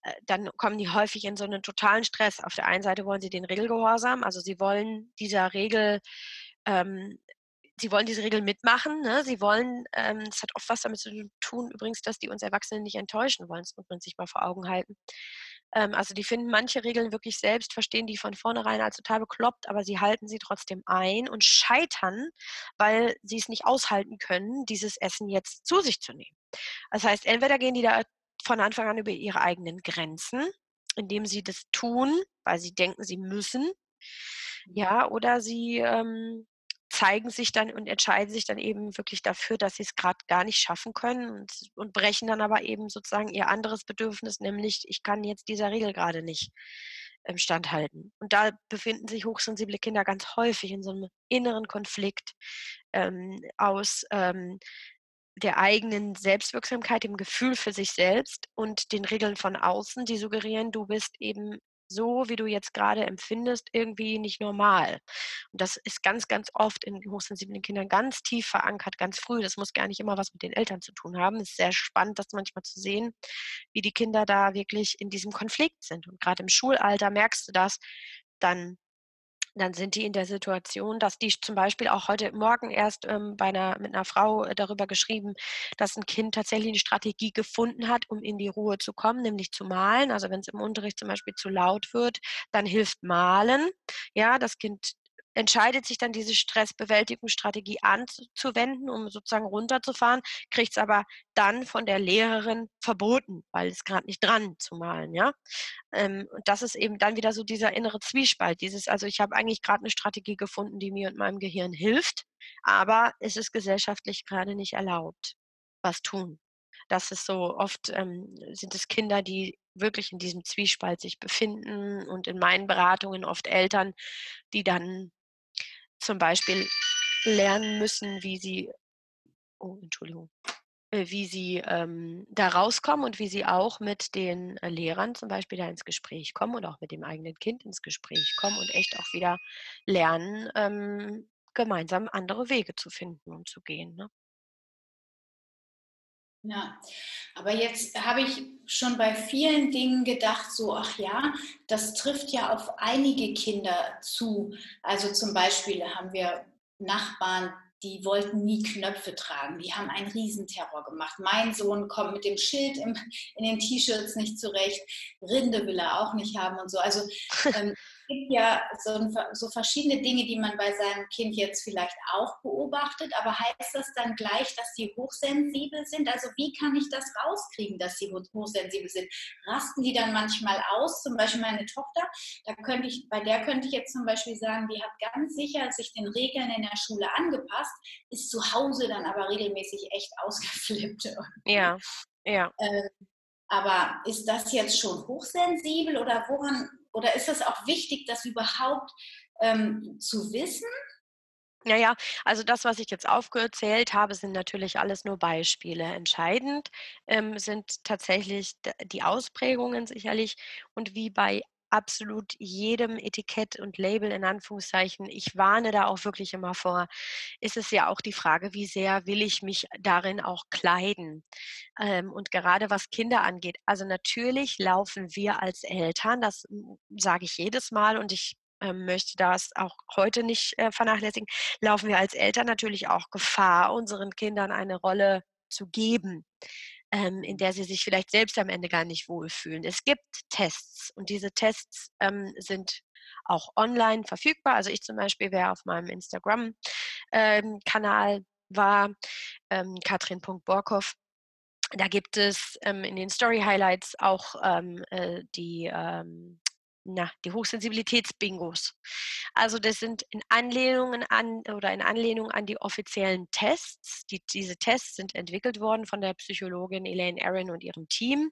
S2: äh, dann kommen die häufig in so einen totalen Stress. Auf der einen Seite wollen sie den Regelgehorsam, also sie wollen dieser Regel ähm, sie wollen diese Regeln mitmachen. Ne? Sie wollen, ähm, es hat oft was damit zu tun, übrigens, dass die uns Erwachsenen nicht enttäuschen wollen. Das muss man sich mal vor Augen halten. Ähm, also die finden manche Regeln wirklich selbst, verstehen die von vornherein als total bekloppt, aber sie halten sie trotzdem ein und scheitern, weil sie es nicht aushalten können, dieses Essen jetzt zu sich zu nehmen. Das heißt, entweder gehen die da von Anfang an über ihre eigenen Grenzen, indem sie das tun, weil sie denken, sie müssen. Ja, oder sie ähm, zeigen sich dann und entscheiden sich dann eben wirklich dafür, dass sie es gerade gar nicht schaffen können und, und, brechen dann aber eben sozusagen ihr anderes Bedürfnis, nämlich ich kann jetzt dieser Regel gerade nicht ähm, standhalten. Und da befinden sich hochsensible Kinder ganz häufig in so einem inneren Konflikt ähm, aus ähm, der eigenen Selbstwirksamkeit, dem Gefühl für sich selbst und den Regeln von außen, die suggerieren, du bist eben so, wie du jetzt gerade empfindest, irgendwie nicht normal. Und das ist ganz, ganz oft in hochsensiblen Kindern ganz tief verankert, ganz früh. Das muss gar nicht immer was mit den Eltern zu tun haben. Es ist sehr spannend, das manchmal zu sehen, wie die Kinder da wirklich in diesem Konflikt sind. Und gerade im Schulalter merkst du das, dann dann sind die in der Situation, dass die zum Beispiel auch heute Morgen erst ähm, bei einer, mit einer Frau äh, darüber geschrieben, dass ein Kind tatsächlich eine Strategie gefunden hat, um in die Ruhe zu kommen, nämlich zu malen. Also wenn es im Unterricht zum Beispiel zu laut wird, dann hilft Malen. Ja, das Kind entscheidet sich dann diese Stressbewältigungsstrategie anzuwenden, um sozusagen runterzufahren, kriegt es aber dann von der Lehrerin verboten, weil es gerade nicht dran zu malen, ja. Ähm, und das ist eben dann wieder so dieser innere Zwiespalt, dieses, also ich habe eigentlich gerade eine Strategie gefunden, die mir und meinem Gehirn hilft, aber es ist gesellschaftlich gerade nicht erlaubt, was tun. Das ist so oft ähm, sind es Kinder, die wirklich in diesem Zwiespalt sich befinden und in meinen Beratungen oft Eltern, die dann zum Beispiel lernen müssen, wie sie, oh, Entschuldigung, äh, wie sie ähm, da rauskommen und wie sie auch mit den äh, Lehrern zum Beispiel da ins Gespräch kommen und auch mit dem eigenen Kind ins Gespräch kommen und echt auch wieder lernen, ähm, gemeinsam andere Wege zu finden und zu gehen. Ne?
S3: Ja, aber jetzt habe ich schon bei vielen Dingen gedacht, so, ach ja, das trifft ja auf einige Kinder zu. Also zum Beispiel haben wir Nachbarn, die wollten nie Knöpfe tragen. Die haben einen Riesenterror gemacht. Mein Sohn kommt mit dem Schild im, in den T-Shirts nicht zurecht. Rinde will er auch nicht haben und so. Also ähm, gibt ja so, so, verschiedene Dinge, die man bei seinem Kind jetzt vielleicht auch beobachtet, aber heißt das dann gleich, dass sie hochsensibel sind? Also wie kann ich das rauskriegen, dass sie hochsensibel sind? Rasten die dann manchmal aus? Zum Beispiel meine Tochter, da könnte ich, bei der könnte ich jetzt zum Beispiel sagen, die hat ganz sicher sich den Regeln in der Schule angepasst, ist zu Hause dann aber regelmäßig echt ausgeflippt.
S2: Ja, ja.
S3: Äh, aber ist das jetzt schon hochsensibel oder woran oder ist es auch wichtig, das überhaupt ähm, zu wissen?
S2: Naja, also das, was ich jetzt aufgezählt habe, sind natürlich alles nur Beispiele. Entscheidend ähm, sind tatsächlich die Ausprägungen sicherlich und wie bei absolut jedem Etikett und Label in Anführungszeichen, ich warne da auch wirklich immer vor, ist es ja auch die Frage, wie sehr will ich mich darin auch kleiden. Ähm, und gerade was Kinder angeht, also natürlich laufen wir als Eltern, das sage ich jedes Mal und ich ähm, möchte das auch heute nicht äh, vernachlässigen, laufen wir als Eltern natürlich auch Gefahr, unseren Kindern eine Rolle zu geben ähm, in der sie sich vielleicht selbst am Ende gar nicht wohlfühlen. Es gibt Tests und diese Tests ähm, sind auch online verfügbar. Also ich zum Beispiel, wer auf meinem Instagram-Kanal ähm, war, ähm, katrin.borkow, da gibt es ähm, in den Story Highlights auch ähm, äh, die ähm, na, die Hochsensibilitätsbingos. Also das sind in Anlehnungen an oder in Anlehnung an die offiziellen Tests. Die, diese Tests sind entwickelt worden von der Psychologin Elaine Aaron und ihrem Team,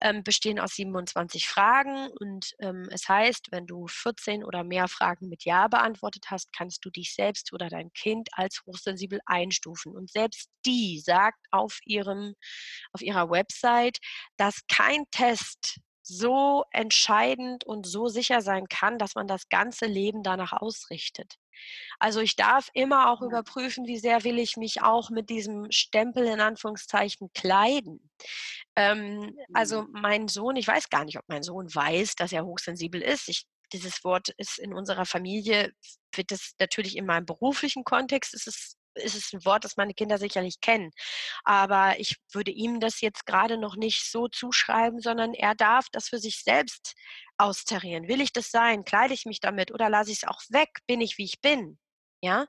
S2: ähm, bestehen aus 27 Fragen und ähm, es heißt, wenn du 14 oder mehr Fragen mit Ja beantwortet hast, kannst du dich selbst oder dein Kind als hochsensibel einstufen. Und selbst die sagt auf ihrem auf ihrer Website, dass kein Test so entscheidend und so sicher sein kann, dass man das ganze Leben danach ausrichtet. Also ich darf immer auch überprüfen, wie sehr will ich mich auch mit diesem Stempel in Anführungszeichen kleiden. Ähm, also mhm. mein Sohn, ich weiß gar nicht, ob mein Sohn weiß, dass er hochsensibel ist. Ich, dieses Wort ist in unserer Familie, wird es natürlich in meinem beruflichen Kontext, ist es ist es ein Wort, das meine Kinder sicherlich kennen. Aber ich würde ihm das jetzt gerade noch nicht so zuschreiben, sondern er darf das für sich selbst austarieren. Will ich das sein? Kleide ich mich damit oder lasse ich es auch weg? Bin ich, wie ich bin? Ja,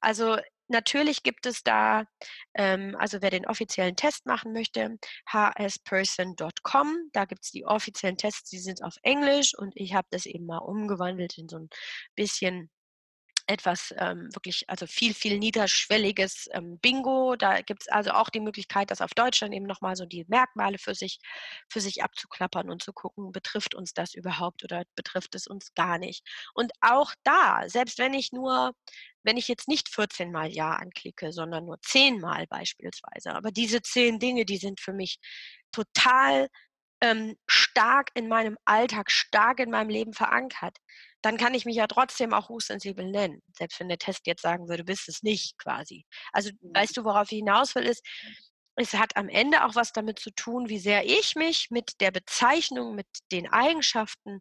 S2: also natürlich gibt es da, ähm, also wer den offiziellen Test machen möchte, hsperson.com, da gibt es die offiziellen Tests, die sind auf Englisch und ich habe das eben mal umgewandelt in so ein bisschen etwas ähm, wirklich, also viel, viel niederschwelliges ähm, Bingo. Da gibt es also auch die Möglichkeit, das auf Deutsch dann eben nochmal so die Merkmale für sich, für sich abzuklappern und zu gucken, betrifft uns das überhaupt oder betrifft es uns gar nicht. Und auch da, selbst wenn ich nur, wenn ich jetzt nicht 14 Mal Ja anklicke, sondern nur 10 Mal beispielsweise, aber diese 10 Dinge, die sind für mich total ähm, stark in meinem Alltag, stark in meinem Leben verankert dann kann ich mich ja trotzdem auch hochsensibel nennen. Selbst wenn der Test jetzt sagen würde, du bist es nicht quasi. Also weißt du, worauf ich hinaus will, ist, es hat am Ende auch was damit zu tun, wie sehr ich mich mit der Bezeichnung, mit den Eigenschaften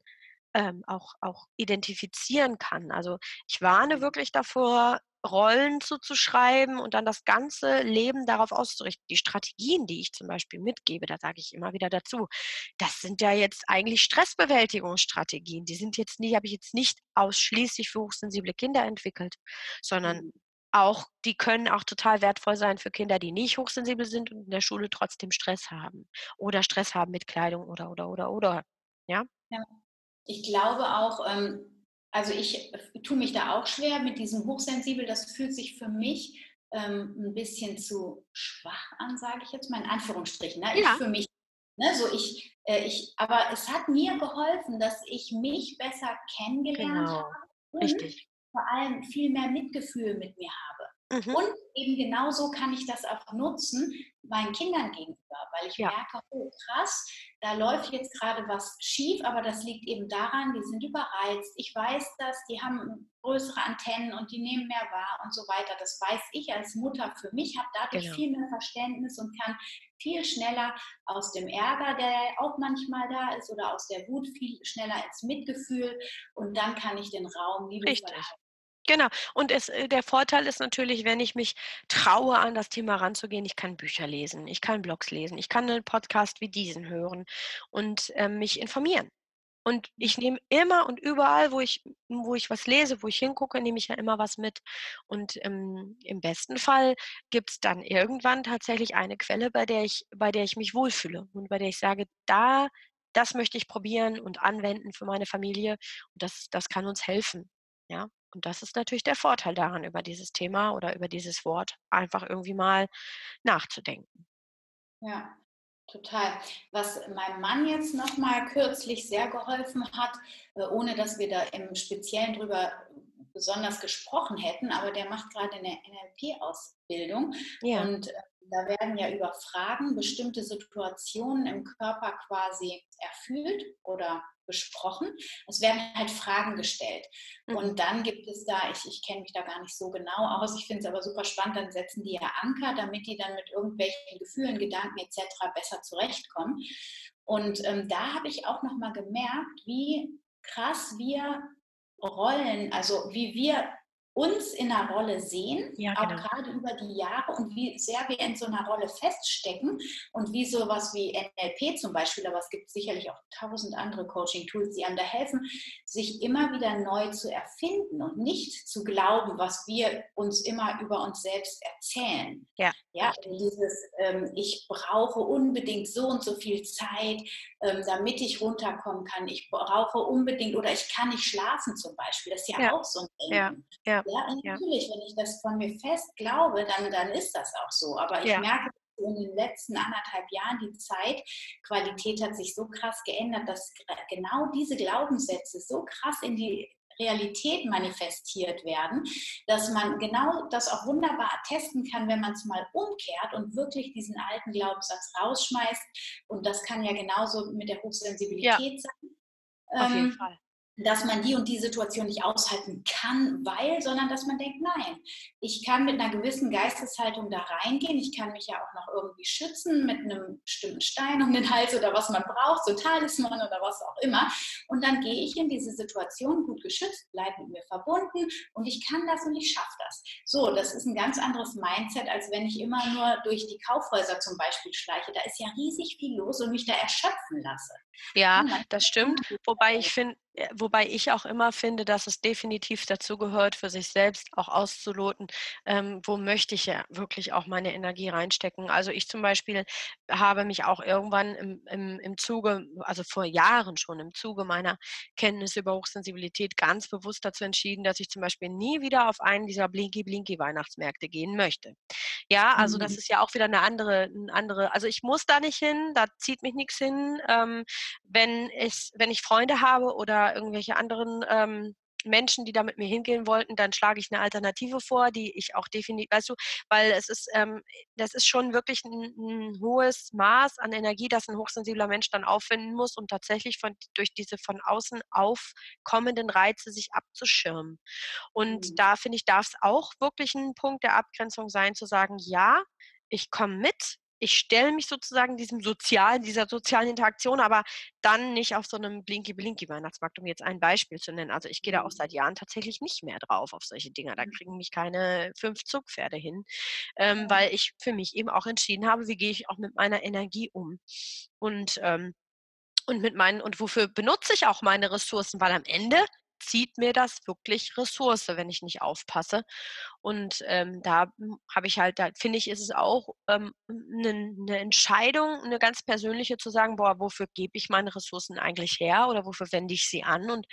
S2: ähm, auch, auch identifizieren kann. Also ich warne wirklich davor, Rollen zuzuschreiben und dann das ganze Leben darauf auszurichten. Die Strategien, die ich zum Beispiel mitgebe, da sage ich immer wieder dazu, das sind ja jetzt eigentlich Stressbewältigungsstrategien. Die sind jetzt nicht, habe ich jetzt nicht ausschließlich für hochsensible Kinder entwickelt, sondern mhm. auch, die können auch total wertvoll sein für Kinder, die nicht hochsensibel sind und in der Schule trotzdem Stress haben oder Stress haben mit Kleidung oder oder oder oder. Ja. ja.
S3: Ich glaube auch, ähm also ich äh, tue mich da auch schwer mit diesem Hochsensibel. Das fühlt sich für mich ähm, ein bisschen zu schwach an, sage ich jetzt mal in Anführungsstrichen. Ne? Ja. Ich für mich. Ne? So ich, äh, ich, aber es hat mir geholfen, dass ich mich besser kennengelernt genau. habe. Und
S2: Richtig.
S3: vor allem viel mehr Mitgefühl mit mir habe. Mhm. Und eben genauso kann ich das auch nutzen meinen Kindern gegenüber, weil ich ja. merke, oh krass, da läuft jetzt gerade was schief, aber das liegt eben daran, die sind überreizt. Ich weiß das, die haben größere Antennen und die nehmen mehr wahr und so weiter. Das weiß ich als Mutter für mich, habe dadurch genau. viel mehr Verständnis und kann viel schneller aus dem Ärger, der auch manchmal da ist, oder aus der Wut viel schneller ins Mitgefühl und dann kann ich den Raum liebevoll.
S2: Genau. Und es, äh, der Vorteil ist natürlich, wenn ich mich traue, an das Thema ranzugehen, ich kann Bücher lesen, ich kann Blogs lesen, ich kann einen Podcast wie diesen hören und äh, mich informieren. Und ich nehme immer und überall, wo ich, wo ich was lese, wo ich hingucke, nehme ich ja immer was mit. Und ähm, im besten Fall gibt es dann irgendwann tatsächlich eine Quelle, bei der ich, bei der ich mich wohlfühle und bei der ich sage, da, das möchte ich probieren und anwenden für meine Familie. Und das, das kann uns helfen. Ja. Und das ist natürlich der Vorteil daran, über dieses Thema oder über dieses Wort einfach irgendwie mal nachzudenken.
S3: Ja, total. Was meinem Mann jetzt noch mal kürzlich sehr geholfen hat, äh, ohne dass wir da im Speziellen drüber besonders gesprochen hätten, aber der macht gerade eine NLP-Ausbildung ja. und äh, da werden ja über Fragen bestimmte Situationen im Körper quasi erfüllt oder besprochen. Es werden halt Fragen gestellt. Mhm. Und dann gibt es da, ich, ich kenne mich da gar nicht so genau aus, ich finde es aber super spannend, dann setzen die ja Anker, damit die dann mit irgendwelchen Gefühlen, Gedanken etc. besser zurechtkommen. Und ähm, da habe ich auch nochmal gemerkt, wie krass wir Rollen, also wie wir uns in einer Rolle sehen, ja, genau. auch gerade über die Jahre und wie sehr wir in so einer Rolle feststecken und wie sowas wie NLP zum Beispiel, aber es gibt sicherlich auch tausend andere Coaching-Tools, die einem da helfen, sich immer wieder neu zu erfinden und nicht zu glauben, was wir uns immer über uns selbst erzählen. Ja, ja dieses, ähm, ich brauche unbedingt so und so viel Zeit, ähm, damit ich runterkommen kann. Ich brauche unbedingt oder ich kann nicht schlafen zum Beispiel. Das ist ja, ja. auch so ein Denken. Ja, ja. Ja natürlich, wenn ich das von mir fest glaube, dann, dann ist das auch so. Aber ich merke, in den letzten anderthalb Jahren die Zeitqualität hat sich so krass geändert, dass genau diese Glaubenssätze so krass in die Realität manifestiert werden, dass man genau das auch wunderbar testen kann, wenn man es mal umkehrt und wirklich diesen alten Glaubenssatz rausschmeißt. Und das kann ja genauso mit der Hochsensibilität ja. sein. Auf jeden ähm, Fall dass man die und die Situation nicht aushalten kann, weil, sondern dass man denkt, nein, ich kann mit einer gewissen Geisteshaltung da reingehen, ich kann mich ja auch noch irgendwie schützen mit einem bestimmten Stein um den Hals oder was man braucht, so Talisman oder was auch immer. Und dann gehe ich in diese Situation gut geschützt, bleibe mit mir verbunden und ich kann das und ich schaffe das. So, das ist ein ganz anderes Mindset, als wenn ich immer nur durch die Kaufhäuser zum Beispiel schleiche. Da ist ja riesig viel los und mich da erschöpfen lasse.
S2: Ja, das stimmt. Wobei ich finde, wobei ich auch immer finde, dass es definitiv dazu gehört, für sich selbst auch auszuloten, ähm, wo möchte ich ja wirklich auch meine Energie reinstecken. Also ich zum Beispiel habe mich auch irgendwann im, im, im Zuge, also vor Jahren schon im Zuge meiner Kenntnis über Hochsensibilität ganz bewusst dazu entschieden, dass ich zum Beispiel nie wieder auf einen dieser Blinky-Blinky-Weihnachtsmärkte gehen möchte. Ja, also das mhm. ist ja auch wieder eine andere, eine andere, also ich muss da nicht hin, da zieht mich nichts hin. Ähm, wenn, ich, wenn ich Freunde habe oder irgendwelche anderen ähm, Menschen, die da mit mir hingehen wollten, dann schlage ich eine Alternative vor, die ich auch definitiv, weißt du, weil es ist, ähm, das ist schon wirklich ein, ein, hohes Maß an Energie, das ein hochsensibler Mensch dann auffinden muss, um tatsächlich von, durch diese von außen aufkommenden Reize sich abzuschirmen. Und mhm. da finde ich, darf es auch wirklich ein Punkt der Abgrenzung sein, zu sagen, ja, ich komme mit, ich stelle mich sozusagen diesem sozialen, dieser sozialen Interaktion, aber dann nicht auf so einem Blinky-Blinky-Weihnachtsmarkt, um jetzt ein Beispiel zu nennen. Also ich gehe da auch
S3: Mhm.
S2: seit Jahren tatsächlich nicht mehr drauf auf solche Dinger. Da
S3: Mhm.
S2: kriegen mich keine fünf Zugpferde hin, ähm, weil ich für mich eben auch entschieden habe, wie gehe ich auch mit meiner Energie um. Und ähm, und mit meinen und wofür benutze ich auch meine Ressourcen? Weil am Ende zieht mir das wirklich Ressource, wenn ich nicht aufpasse. Und, ähm, da, habe ich halt da finde ich, ist es auch, ähm, 'nen 'ne Entscheidung, eine ganz persönliche zu sagen: „Boah, wofür gebe ich meine Ressourcen eigentlich her oder wofür wende ich sie an und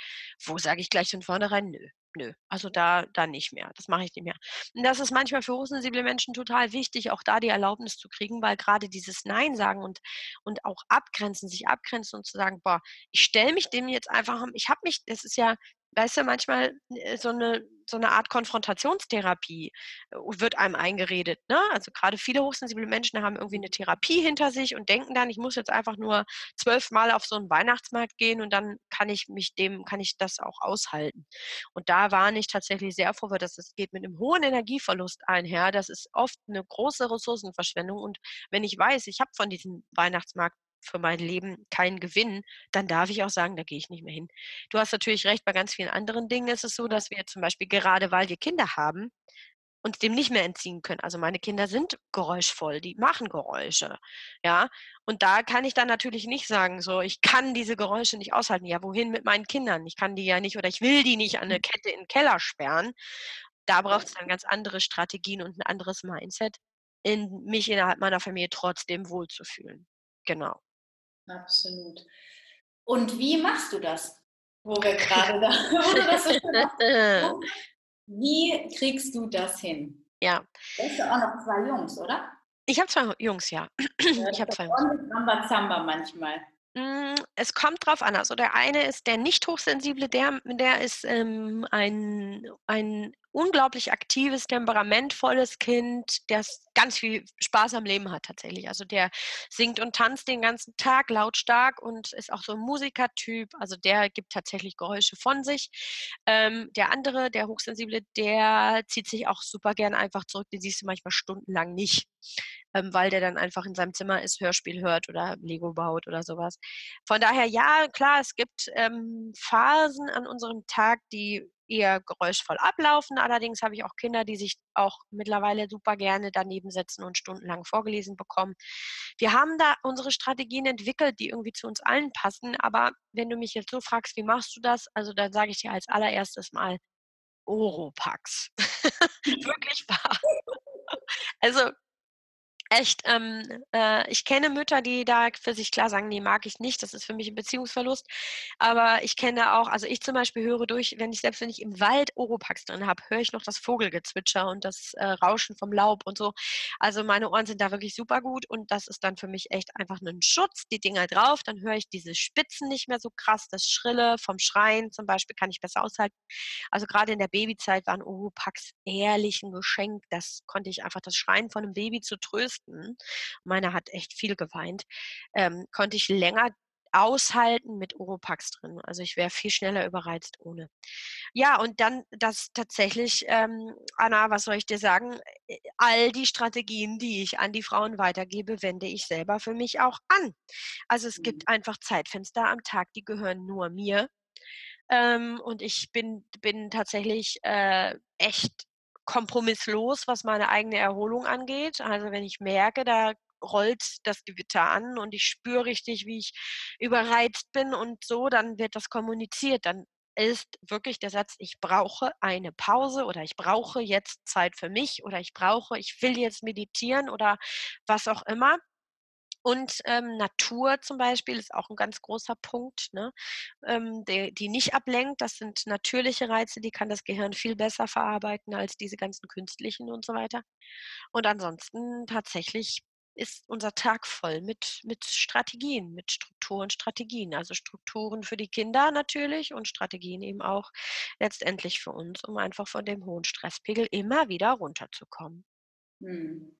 S2: wo sage ich gleich von vornherein: „Nö, nö, also da da nicht mehr. Das mache ich nicht mehr.“ Und das ist manchmal für hochsensible Menschen total wichtig, auch da die Erlaubnis zu kriegen, weil gerade dieses Nein sagen und und auch abgrenzen sich abgrenzen und zu sagen: „Boah, ich stelle mich dem jetzt einfach ich habe mich“ das ist ja weißt du, manchmal, äh, so eine so 'ne Art Konfrontationstherapie, äh, wird einem eingeredet, ne? Also, gerade viele hochsensible Menschen haben irgendwie eine Therapie hinter sich und denken dann: „Ich muss jetzt einfach nur zwölfmal auf so einen Weihnachtsmarkt gehen und dann kann ich mich dem kann ich das auch aushalten.“ Und da warne ich tatsächlich sehr vor, weil das das geht mit einem hohen Energieverlust einher. Das ist oft eine große Ressourcenverschwendung und wenn ich weiß, ich habe von diesem Weihnachtsmarkt für mein Leben keinen Gewinn, dann darf ich auch sagen: „Da gehe ich nicht mehr hin.“ Du hast natürlich recht, bei ganz vielen anderen Dingen ist es so, dass wir zum Beispiel gerade, weil wir Kinder haben, uns dem nicht mehr entziehen können. Also, meine Kinder sind geräuschvoll, die machen Geräusche, ja? Und da kann ich dann natürlich nicht sagen, so: „Ich kann diese Geräusche nicht aushalten.“ Ja, wohin mit meinen Kindern? Ich kann die ja nicht oder ich will die nicht an 'ne Kette in 'n Keller sperren. Da
S3: Ja,
S2: braucht's dann ganz andere Strategien und 'n anderes Mindset, in mich innerhalb meiner Familie trotzdem wohlzufühlen. Genau.
S3: Absolut. Und wie machst du das? Wo wir gerade da wo du das hast. Wie kriegst du das hin?
S2: Ja.
S3: Du hast ja auch noch 2 Jungs, oder?
S2: Ich habe 2 Jungs, ja. Ich habe 2 Jungs.
S3: ordentlich Rambazamba manchmal.
S2: Hm, es kommt drauf an. Also, der eine ist der nicht hochsensible, der der ist, ähm, ein ein unglaublich aktives, temperamentvolles Kind, das ganz viel Spaß am Leben hat tatsächlich. Also, der singt und tanzt den ganzen Tag lautstark und ist auch so 'n Musikertyp. Also, der gibt tatsächlich Geräusche von sich. Ähm, der andere, der Hochsensible, der zieht sich auch super gern einfach zurück. Den siehst du manchmal stundenlang nicht, ähm, weil der dann einfach in seinem Zimmer ist, Hörspiel hört oder Lego baut oder so was. Von daher, ja, klar, es gibt, ähm, Phasen an unserem Tag, die eher geräuschvoll ablaufen. Allerdings habe ich auch Kinder, die sich auch mittlerweile super gerne daneben setzen und stundenlang vorgelesen bekommen. Wir haben da unsere Strategien entwickelt, die irgendwie zu uns allen passen. Aber wenn du mich jetzt so fragst: „Wie machst du das?“ Also, dann sage ich dir als allererstes mal Oropax. Wirklich wahr. Also Echt, ähm, äh, ich kenne Mütter, die da für sich klar sagen: „Ne, mag ich nicht, das ist für mich 'n Beziehungsverlust.“ Aber ich kenne auch also, ich zum Beispiel höre durch wenn ich selbst wenn ich im Wald Oropax drin habe, höre ich noch das Vogelgezwitscher und das, äh, Rauschen vom Laub und so. Also, meine Ohren sind da wirklich supergut und das ist dann für mich echt einfach 'nen Schutz, die Dinger drauf, dann höre ich diese Spitzen nicht mehr so krass, das Schrille vom Schreien zum Beispiel kann ich besser aushalten. Also, grade in der Babyzeit waren Oropax ehrlich 'n Geschenk. Das konnte ich einfach das Schreien von 'nem Baby zu trösten meiner hat echt viel geweint ähm, konnte ich länger aushalten mit Oropax drin. Also, ich wäre viel schneller überreizt ohne. Ja, und dann das tatsächlich, ähm, Anna, was soll ich dir sagen? Äh, all die Strategien, die ich an die Frauen weitergebe, wende ich selber für mich auch an. Also, es
S3: Mhm.
S2: gibt einfach Zeitfenster am Tag, die gehören nur mir. Ähm, und ich bin bin tatsächlich, äh, echt kompromisslos, was meine eigene Erholung angeht. Also, wenn ich merke, da rollt das Gewitter an und ich spüre richtig, wie ich überreizt bin und so, dann wird das kommuniziert. Dann ist wirklich der Satz: „Ich brauche eine Pause“ oder „Ich brauche jetzt Zeit für mich“ oder „Ich brauche ich will jetzt meditieren“ oder was auch immer. Und, ähm, Natur zum Beispiel ist auch 'n ganz großer Punkt, ne, ähm, de die nicht ablenkt. Das sind natürliche Reize, die kann das Gehirn viel besser verarbeiten als diese ganzen künstlichen und so weiter. Und ansonsten tatsächlich ist unser Tag voll mit mit Strategien, mit Struktur und Strategien. Also, Strukturen für die Kinder natürlich und Strategien eben auch letztendlich für uns, um einfach von dem hohen Stresspegel immer wieder runterzukommen.
S3: Mhm.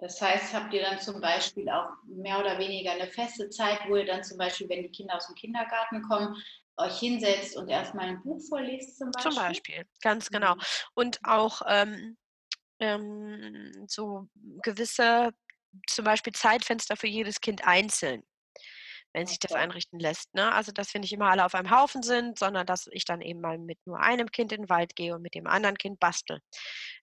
S3: Das heißt, habt ihr dann zum Beispiel auch mehr oder weniger eine feste Zeit, wo ihr dann zum Beispiel, wenn die Kinder aus dem Kindergarten kommen, euch hinsetzt und erst mal 'n Buch vorlest zum
S2: Zum
S3: Beispiel?
S2: Beispiel, ganz genau.
S3: Mhm.
S2: Und auch, ähm ähm, so gewisse zum Beispiel Zeitfenster für jedes Kind einzeln wenn sich das einrichten lässt. Ne? Also, dass wir nicht immer alle auf einem Haufen sind, sondern dass ich dann eben mal mit nur einem Kind in den Wald gehe und mit dem anderen Kind bastel.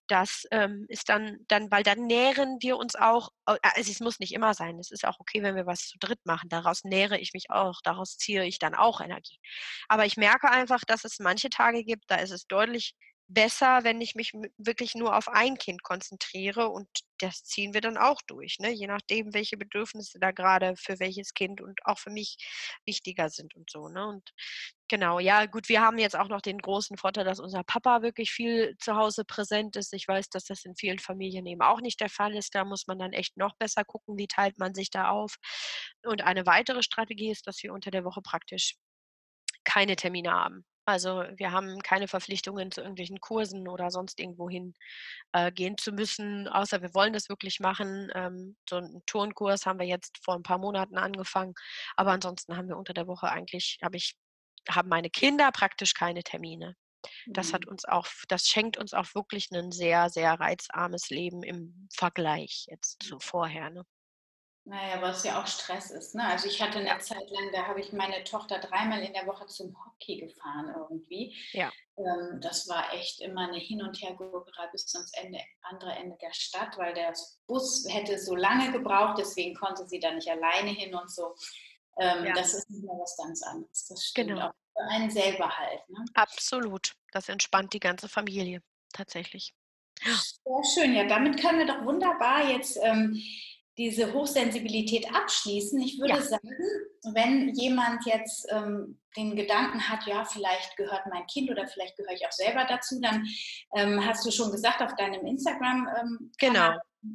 S2: Das ähm, ist dann, dann, weil dann nähren wir uns auch, also es muss nicht immer sein, es ist auch okay, wenn wir was zu dritt machen. Daraus nähere ich mich auch, daraus ziehe ich dann auch Energie. Aber ich merke einfach, dass es manche Tage gibt, da ist es deutlich besser, wenn ich mich wirklich nur auf ein Kind konzentriere und das ziehen wir dann auch durch, ne? je nachdem, welche Bedürfnisse da gerade für welches Kind und auch für mich wichtiger sind und so. Ne? Und genau, ja, gut, wir haben jetzt auch noch den großen Vorteil, dass unser Papa wirklich viel zu Hause präsent ist. Ich weiß, dass das in vielen Familien eben auch nicht der Fall ist. Da muss man dann echt noch besser gucken, wie teilt man sich da auf. Und eine weitere Strategie ist, dass wir unter der Woche praktisch keine Termine haben. Also wir haben keine Verpflichtungen zu irgendwelchen Kursen oder sonst irgendwohin äh, gehen zu müssen, außer wir wollen das wirklich machen. Ähm, so einen Turnkurs haben wir jetzt vor ein paar Monaten angefangen, aber ansonsten haben wir unter der Woche eigentlich, habe ich, haben meine Kinder praktisch keine Termine. Das hat mhm. uns auch, das schenkt uns auch wirklich ein sehr, sehr reizarmes Leben im Vergleich jetzt zu vorher. Ne?
S1: Naja, was ja auch Stress ist. Ne? Also ich hatte eine ja. Zeit lang, da habe ich meine Tochter dreimal in der Woche zum Hockey gefahren irgendwie. Ja. Ähm, das war echt immer eine Hin- und Hergurkerei bis ans Ende, andere Ende der Stadt, weil der Bus hätte so lange gebraucht, deswegen konnte sie da nicht alleine hin und so. Ähm, ja. Das ist immer was ganz anderes. Das stimmt genau. auch für einen selber halt. Ne?
S2: Absolut. Das entspannt die ganze Familie tatsächlich.
S1: Sehr schön. Ja, damit können wir doch wunderbar jetzt ähm, diese Hochsensibilität abschließen. Ich würde ja. sagen, wenn jemand jetzt ähm, den Gedanken hat, ja, vielleicht gehört mein Kind oder vielleicht gehöre ich auch selber dazu, dann ähm, hast du schon gesagt, auf deinem Instagram ähm,
S2: genau.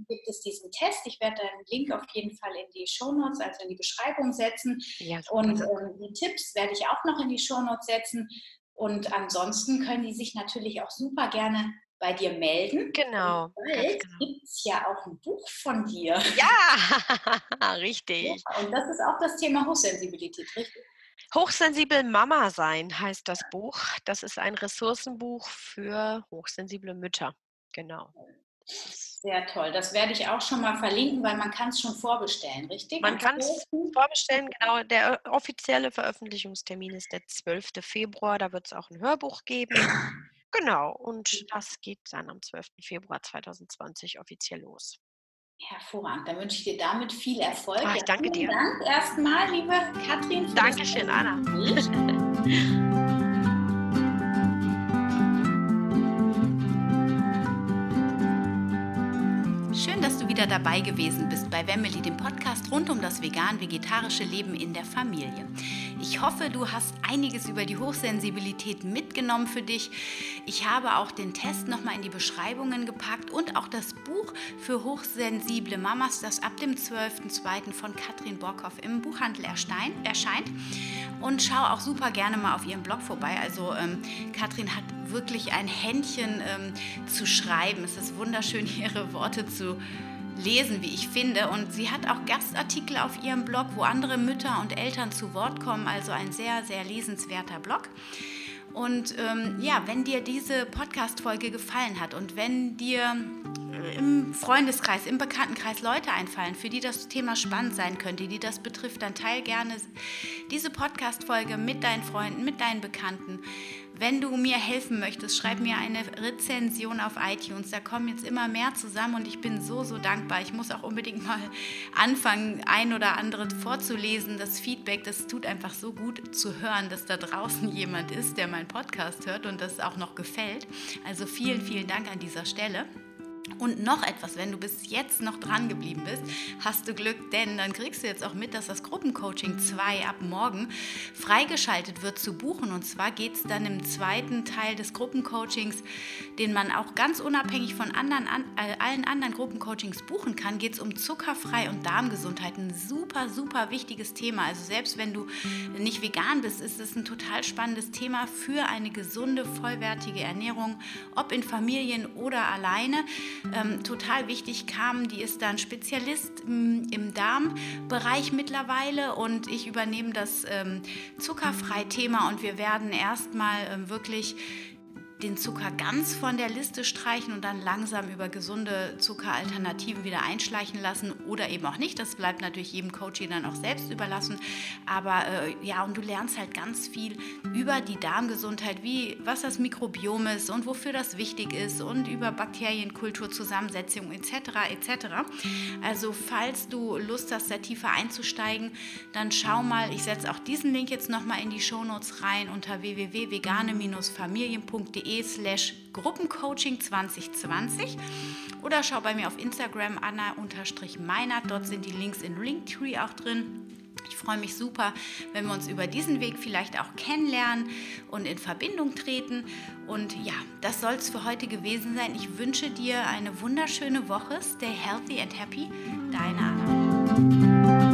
S1: gibt es diesen Test. Ich werde den Link auf jeden Fall in die Shownotes, also in die Beschreibung setzen. Ja, und ähm, die Tipps werde ich auch noch in die Shownotes setzen. Und ansonsten können die sich natürlich auch super gerne bei dir melden.
S2: Genau.
S1: Bald genau. gibt es ja auch ein Buch von dir.
S2: Ja, richtig.
S1: Ja, und das ist auch das Thema Hochsensibilität, richtig?
S2: Hochsensibel Mama sein heißt das Buch. Das ist ein Ressourcenbuch für hochsensible Mütter. Genau.
S1: Sehr toll. Das werde ich auch schon mal verlinken, weil man kann es schon vorbestellen, richtig?
S2: Man kann es vorbestellen, genau. Der offizielle Veröffentlichungstermin ist der 12. Februar. Da wird es auch ein Hörbuch geben. Genau, und das geht dann am 12. Februar 2020 offiziell los.
S1: Hervorragend, dann wünsche ich dir damit viel Erfolg.
S2: Ach, ich danke dir.
S1: Dank erstmal, liebe Katrin.
S2: Dankeschön, Anna.
S1: wieder dabei gewesen bist bei Wemmeli, dem Podcast rund um das vegan-vegetarische Leben in der Familie. Ich hoffe, du hast einiges über die Hochsensibilität mitgenommen für dich. Ich habe auch den Test nochmal in die Beschreibungen gepackt und auch das Buch für hochsensible Mamas, das ab dem 12.02. von Katrin Borkhoff im Buchhandel erscheint. Und schau auch super gerne mal auf ihrem Blog vorbei. Also ähm, Katrin hat wirklich ein Händchen ähm, zu schreiben. Es ist wunderschön, ihre Worte zu lesen, wie ich finde. Und sie hat auch Gastartikel auf ihrem Blog, wo andere Mütter und Eltern zu Wort kommen. Also ein sehr, sehr lesenswerter Blog. Und ähm, ja, wenn dir diese Podcast-Folge gefallen hat und wenn dir äh, im Freundeskreis, im Bekanntenkreis Leute einfallen, für die das Thema spannend sein könnte, die das betrifft, dann teil gerne diese Podcast-Folge mit deinen Freunden, mit deinen Bekannten. Wenn du mir helfen möchtest, schreib mir eine Rezension auf iTunes. Da kommen jetzt immer mehr zusammen und ich bin so, so dankbar. Ich muss auch unbedingt mal anfangen, ein oder andere vorzulesen. Das Feedback, das tut einfach so gut zu hören, dass da draußen jemand ist, der meinen Podcast hört und das auch noch gefällt. Also vielen, vielen Dank an dieser Stelle. Und noch etwas, wenn du bis jetzt noch dran geblieben bist, hast du Glück, denn dann kriegst du jetzt auch mit, dass das Gruppencoaching 2 ab morgen freigeschaltet wird zu buchen. Und zwar geht es dann im zweiten Teil des Gruppencoachings, den man auch ganz unabhängig von anderen, an, äh, allen anderen Gruppencoachings buchen kann, geht es um zuckerfrei und Darmgesundheit. Ein super, super wichtiges Thema. Also selbst wenn du nicht vegan bist, ist es ein total spannendes Thema für eine gesunde, vollwertige Ernährung, ob in Familien oder alleine ähm, total wichtig kam. Die ist dann Spezialist im, im Darmbereich mittlerweile und ich übernehme das ähm, Zuckerfrei-Thema und wir werden erstmal ähm, wirklich den Zucker ganz von der Liste streichen und dann langsam über gesunde Zuckeralternativen wieder einschleichen lassen oder eben auch nicht. Das bleibt natürlich jedem Coach dann auch selbst überlassen. Aber äh, ja, und du lernst halt ganz viel über die Darmgesundheit, wie was das Mikrobiom ist und wofür das wichtig ist und über Bakterienkultur, Zusammensetzung etc. etc. Also falls du Lust hast, da tiefer einzusteigen, dann schau mal. Ich setze auch diesen Link jetzt nochmal in die Shownotes rein unter www.vegane-familien.de slash Gruppencoaching 2020 oder schau bei mir auf Instagram anna-meinert. Dort sind die Links in Linktree auch drin. Ich freue mich super, wenn wir uns über diesen Weg vielleicht auch kennenlernen und in Verbindung treten. Und ja, das soll es für heute gewesen sein. Ich wünsche dir eine wunderschöne Woche. Stay healthy and happy. Deine Anna.